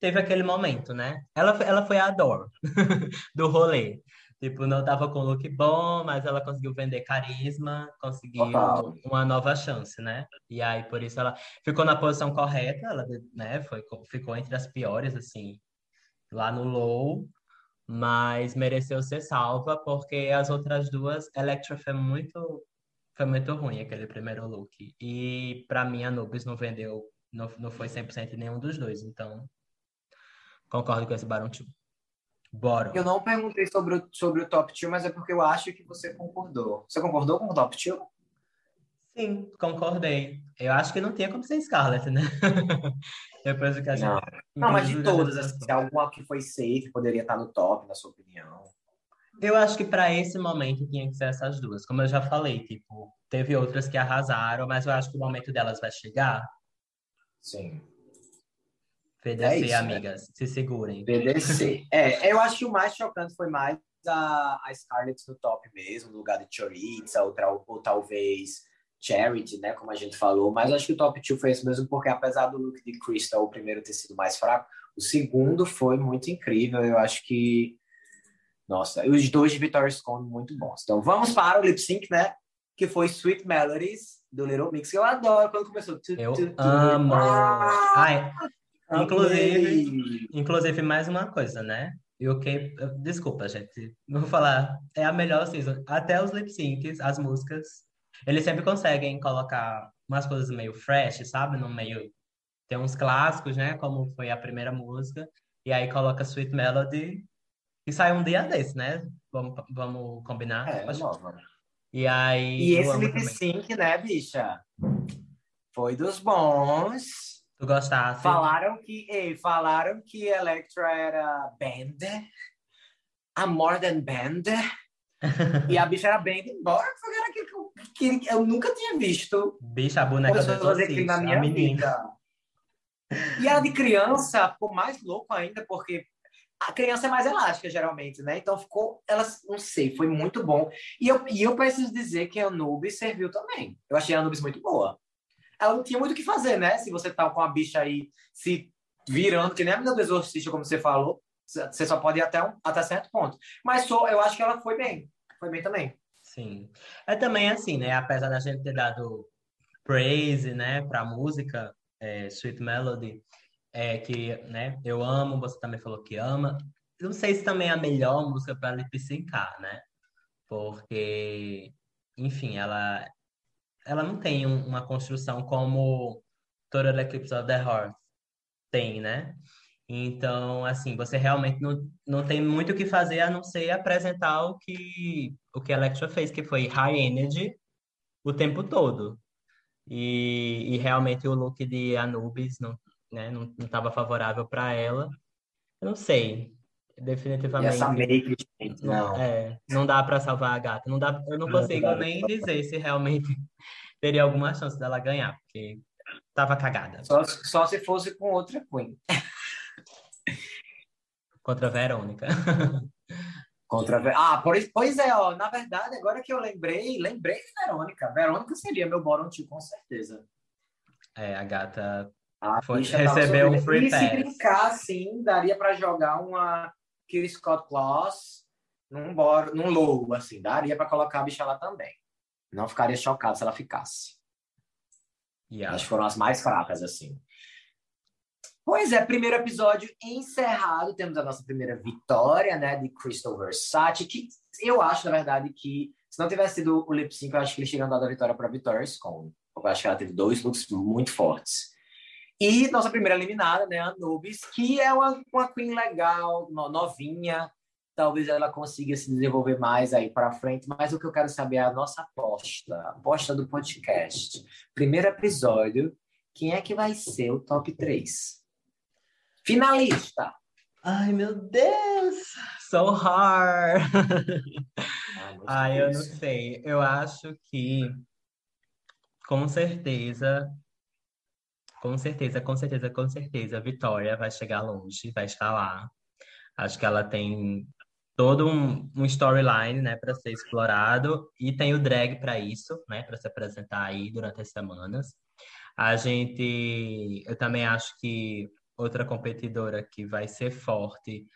teve aquele momento, né? Ela, ela foi a Dor (laughs) do rolê. Tipo, não tava com look bom, mas ela conseguiu vender carisma, conseguiu Total. uma nova chance, né? E aí, por isso, ela ficou na posição correta, ela, né, foi, ficou entre as piores, assim, lá no low, mas mereceu ser salva, porque as outras duas, Electra foi muito, foi muito ruim, aquele primeiro look. E, pra mim, a Nubis não vendeu, não, não foi 100% em nenhum dos dois, então... Concordo com esse Baron 2. Bora. Eu não perguntei sobre o, sobre o top 2, mas é porque eu acho que você concordou. Você concordou com o top 2? Sim, concordei. Eu acho que não tinha como ser Scarlett, né? (laughs) Depois do que a gente. Não, não mas de todas, assim, se alguma que foi safe poderia estar no top, na sua opinião. Eu acho que para esse momento tinha que ser essas duas. Como eu já falei, tipo, teve outras que arrasaram, mas eu acho que o momento delas vai chegar. Sim. PDC, é isso, amigas, né? se segurem. PDC. (laughs) é, eu acho que o mais chocante foi mais a, a Scarlett no top mesmo, no lugar de Choriza, ou, ou talvez Charity, né, como a gente falou, mas acho que o top 2 foi esse mesmo, porque apesar do look de Crystal, o primeiro ter sido mais fraco, o segundo foi muito incrível, eu acho que nossa, os dois de Victoria Scone muito bons. Então vamos para o lip sync, né? Que foi Sweet Melodies do Little Mix, que eu adoro quando começou. Tu, eu tu, tu, amo. Ah, Ai, inclusive, inclusive, mais uma coisa, né? E o que. Desculpa, gente. Vou falar. É a melhor season. Até os lip syncs, as músicas, eles sempre conseguem colocar umas coisas meio fresh, sabe? No meio. Tem uns clássicos, né? Como foi a primeira música. E aí coloca Sweet Melody e sai um dia desse, né? Vamos, vamos combinar? É, Acho... nova. E aí. E esse lip sync, né, bicha? Foi dos bons. Tu gostaste? Falaram que, ei, falaram que Electra era band, a More Than Band, (laughs) e a bicha era band, embora que era aquilo que, que, eu nunca tinha visto. Bicha, a boneca do fazer na minha vida. E a de criança ficou mais louco ainda, porque a criança é mais elástica, geralmente, né? Então ficou, ela, não sei, foi muito bom. E eu, e eu preciso dizer que a Anubis serviu também. Eu achei a Anubis muito boa. Ela não tinha muito o que fazer, né? Se você tá com a bicha aí se virando, que nem a menina do exorcista, como você falou, você só pode ir até, um, até certo ponto. Mas só, eu acho que ela foi bem. Foi bem também. Sim. É também assim, né? Apesar da gente ter dado praise, né, pra música, é, Sweet Melody, é, que né, eu amo, você também falou que ama. Não sei se também é a melhor música para lip syncar, né? Porque, enfim, ela, ela não tem um, uma construção como Total Eclipse of the Heart tem, né? Então, assim, você realmente não, não tem muito o que fazer a não ser apresentar o que, o que a Electra fez, que foi high energy o tempo todo. E, e realmente o look de Anubis não, né? Não estava favorável para ela. Eu não sei. Definitivamente. E essa make, não. É, não dá para salvar a gata. Não dá, eu não consigo não nem dizer se realmente (laughs) teria alguma chance dela ganhar, porque tava cagada. Só, só se fosse com outra Queen. Contra a Verônica. (laughs) Contra a... Ah, pois é, ó, na verdade, agora que eu lembrei, lembrei de Verônica. Verônica seria meu bottom two, com certeza. É, a gata a Foi, recebeu um free e pass. se brincar, sim, daria para jogar uma Kill Scott Claus num, boro, num low, assim. Daria para colocar a bicha lá também. Não ficaria chocado se ela ficasse. Yeah. Acho que foram as mais fracas, assim. Pois é, primeiro episódio encerrado. Temos a nossa primeira vitória, né, de Crystal Versace, que eu acho, na verdade, que se não tivesse sido o lip sync, eu acho que eles teriam dado a vitória para Vitória Scone. Eu acho que ela teve dois looks muito fortes. E nossa primeira eliminada, né, Anubis, que é uma, uma Queen legal, novinha, talvez ela consiga se desenvolver mais aí para frente, mas o que eu quero saber é a nossa aposta, a aposta do podcast. Primeiro episódio, quem é que vai ser o top 3? Finalista! Ai, meu Deus! So hard! Ah, Ai, eu não sei. Eu acho que, com certeza, com certeza, com certeza, com certeza. A Vitória vai chegar longe, vai estar lá. Acho que ela tem todo um, um storyline, né, para ser explorado e tem o drag para isso, né, para se apresentar aí durante as semanas. A gente, eu também acho que outra competidora que vai ser forte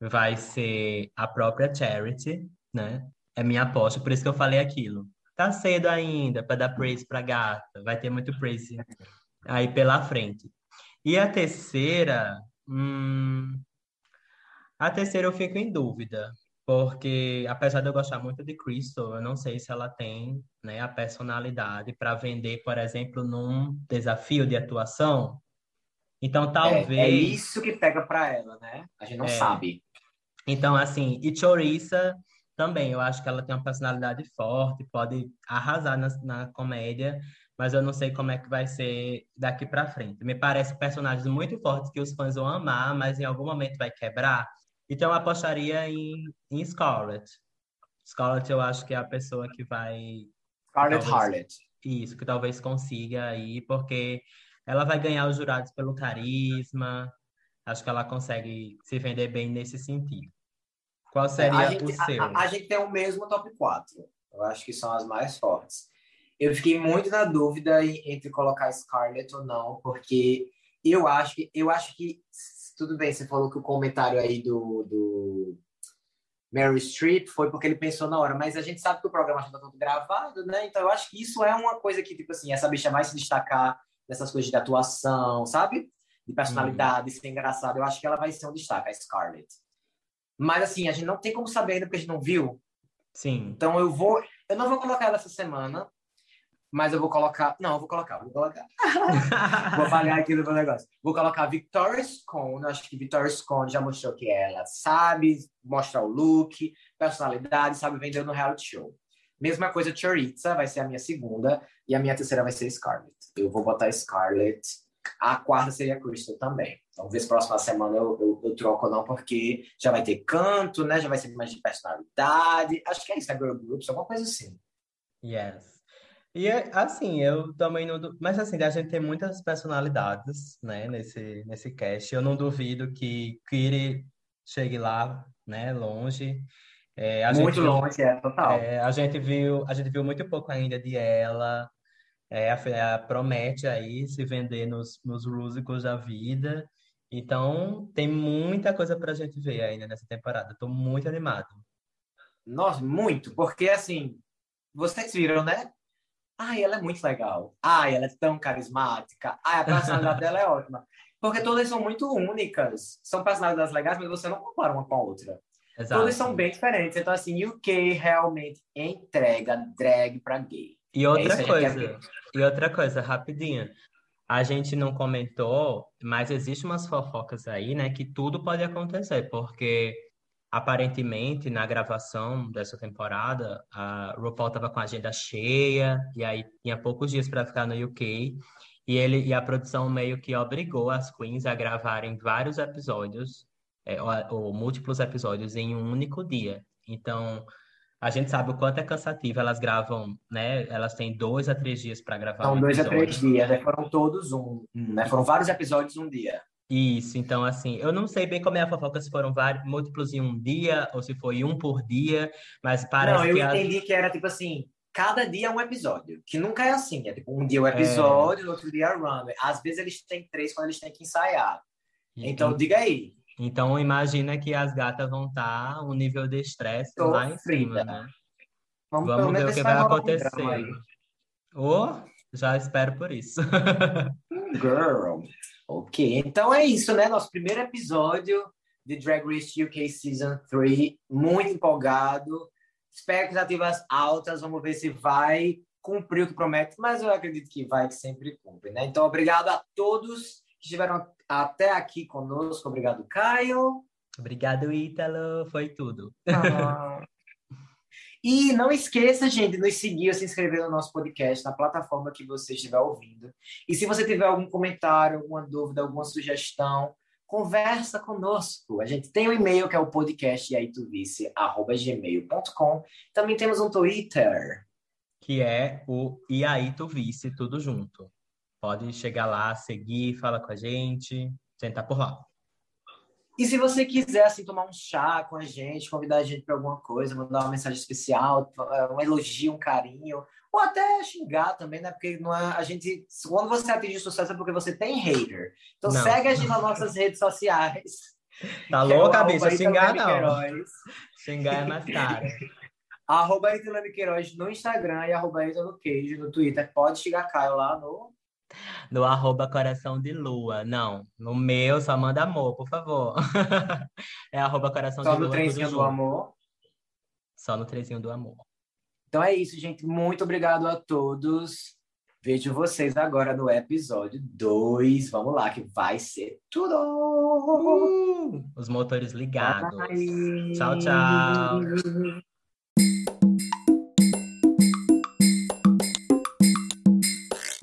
vai ser a própria Charity, né? É minha aposta, por isso que eu falei aquilo. Tá cedo ainda para dar praise para gata, vai ter muito praise aí pela frente. E a terceira, hum, a terceira eu fico em dúvida, porque apesar de eu gostar muito de Crystal, eu não sei se ela tem né, a personalidade para vender, por exemplo, num desafio de atuação, Então, talvez. É, é isso que pega para ela, né? A gente não é. sabe. Então, assim, e Choriça também, eu acho que ela tem uma personalidade forte, pode arrasar na, na comédia, mas eu não sei como é que vai ser daqui para frente. Me parece personagens muito fortes que os fãs vão amar, mas em algum momento vai quebrar. Então, eu apostaria em, em Scarlett. Scarlett, eu acho que é a pessoa que vai. Scarlett talvez, Harlett. Isso, que talvez consiga aí, porque ela vai ganhar os jurados pelo carisma. Acho que ela consegue se vender bem nesse sentido. Qual seria gente, o seu? A, a, gente tem o mesmo top 4. Eu acho que são as mais fortes. Eu fiquei muito na dúvida entre colocar Scarlett ou não, porque eu acho que eu acho que tudo bem, você falou que o comentário aí do, do Mary Streep foi porque ele pensou na hora, mas a gente sabe que o programa está todo gravado, né? Então eu acho que isso é uma coisa que, tipo assim, essa bicha vai se destacar nessas coisas de atuação, sabe? De personalidade, uhum. ser engraçado. Eu acho que ela vai ser um destaque, a Scarlett. Mas assim, a gente não tem como saber ainda porque a gente não viu. Sim. Então eu vou. Eu não vou colocar ela essa semana, mas eu vou colocar. Não, eu vou colocar, vou colocar. (laughs) vou pagar aqui no meu negócio. Vou colocar Victoria Scone. Acho que Victoria Scone já mostrou que ela sabe mostrar o look, personalidade, sabe vender no reality show. Mesma coisa, Choriza vai ser a minha segunda e a minha terceira vai ser Scarlett. Eu vou botar Scarlett. A quarta seria Crystal também. Vamos ver se próxima semana eu, eu, eu, troco ou não, porque já vai ter canto, né? Já vai ser mais de personalidade. Acho que é isso, é Girl Groups, alguma coisa assim. Yes. E assim, eu também não. Mas assim, a gente tem muitas personalidades, né, nesse, nesse cast. Eu não duvido que Kiri chegue lá, né, longe. É, muito viu, longe, é, total. É, a gente viu, a gente viu muito pouco ainda de ela. É, a, a promete aí se vender nos, nos musicals da vida. Então, tem muita coisa pra gente ver ainda nessa temporada. Tô muito animado. Nossa, muito, porque assim, vocês viram, né? Ai, ela é muito legal. Ai, ela é tão carismática. Ai, a personalidade (laughs) dela é ótima. Porque todas são muito únicas. São personalidades legais, mas você não compara uma com a outra. Exato. Todas são bem diferentes. Então, assim, UK realmente entrega drag pra gay. E outra é coisa, e outra coisa, rapidinho. A gente não comentou, mas existe umas fofocas aí, né, que tudo pode acontecer, porque aparentemente, na gravação dessa temporada, a RuPaul estava com a agenda cheia, e aí tinha poucos dias para ficar no UK, e, ele, e a produção meio que obrigou as queens a gravarem vários episódios, é, ou, ou, múltiplos episódios em um único dia. Então, a gente sabe o quanto é cansativo, elas gravam, né? Elas têm dois a três dias para gravar. São um dois episódio. a três dias, né? Foram todos um, né? Foram vários episódios um dia. Isso, então assim, eu não sei bem como é a fofoca, se foram vários, múltiplos em um dia, ou se foi um por dia, mas parece Não, eu que entendi a... que era tipo assim, cada dia é um episódio, que nunca é assim, é tipo um dia é um episódio, é... outro dia é runway. Às vezes eles têm três quando eles têm que ensaiar. Então, diga aí. Então, imagina que as gatas vão estar tá um nível de estresse lá em cima, né? Vamos, Vamos ver o que vai acontecer. Oh, já espero por isso. (laughs) Girl. Ok, então é isso, né? Nosso primeiro episódio de Drag Race UK Season 3. Muito empolgado. Expectativas altas. Vamos ver se vai cumprir o que promete, mas eu acredito que vai, que sempre cumpre, né? Então, obrigado a todos que estiveram até aqui conosco. Obrigado, Caio. Obrigado, Ítalo. Foi tudo. Ah. E não esqueça, gente, de nos seguir se inscrever no nosso podcast, na plataforma que você estiver ouvindo. E se você tiver algum comentário, alguma dúvida, alguma sugestão, conversa conosco. A gente tem um e-mail que é o podcast iaituvice.gmail.com. Também temos um Twitter. Que é o iaituvice, tudo junto. Pode chegar lá, seguir, falar com a gente, sentar por lá. E se você quiser assim tomar um chá com a gente, convidar a gente para alguma coisa, mandar uma mensagem especial, um elogio, um carinho, ou até xingar também, né? Porque não é, a gente, quando você atinge sucesso é porque você tem hater. Então não. segue a gente nas nossas redes sociais. Tá louca, bicha? Xingar não. Queiroz. Xingar é mais caro. (laughs) arroba Queiroz no Instagram e arroba no Queijo no Twitter. Pode xingar Caio lá no no arroba coração de lua. Não, no meu só manda amor, por favor. (laughs) é arroba coração só de lua. Só no trezinho do amor? Só no trezinho do amor. Então é isso, gente. Muito obrigado a todos. Vejo vocês agora no episódio 2. Vamos lá, que vai ser tudo! Uh, os motores ligados. Bye. Tchau, tchau. (laughs)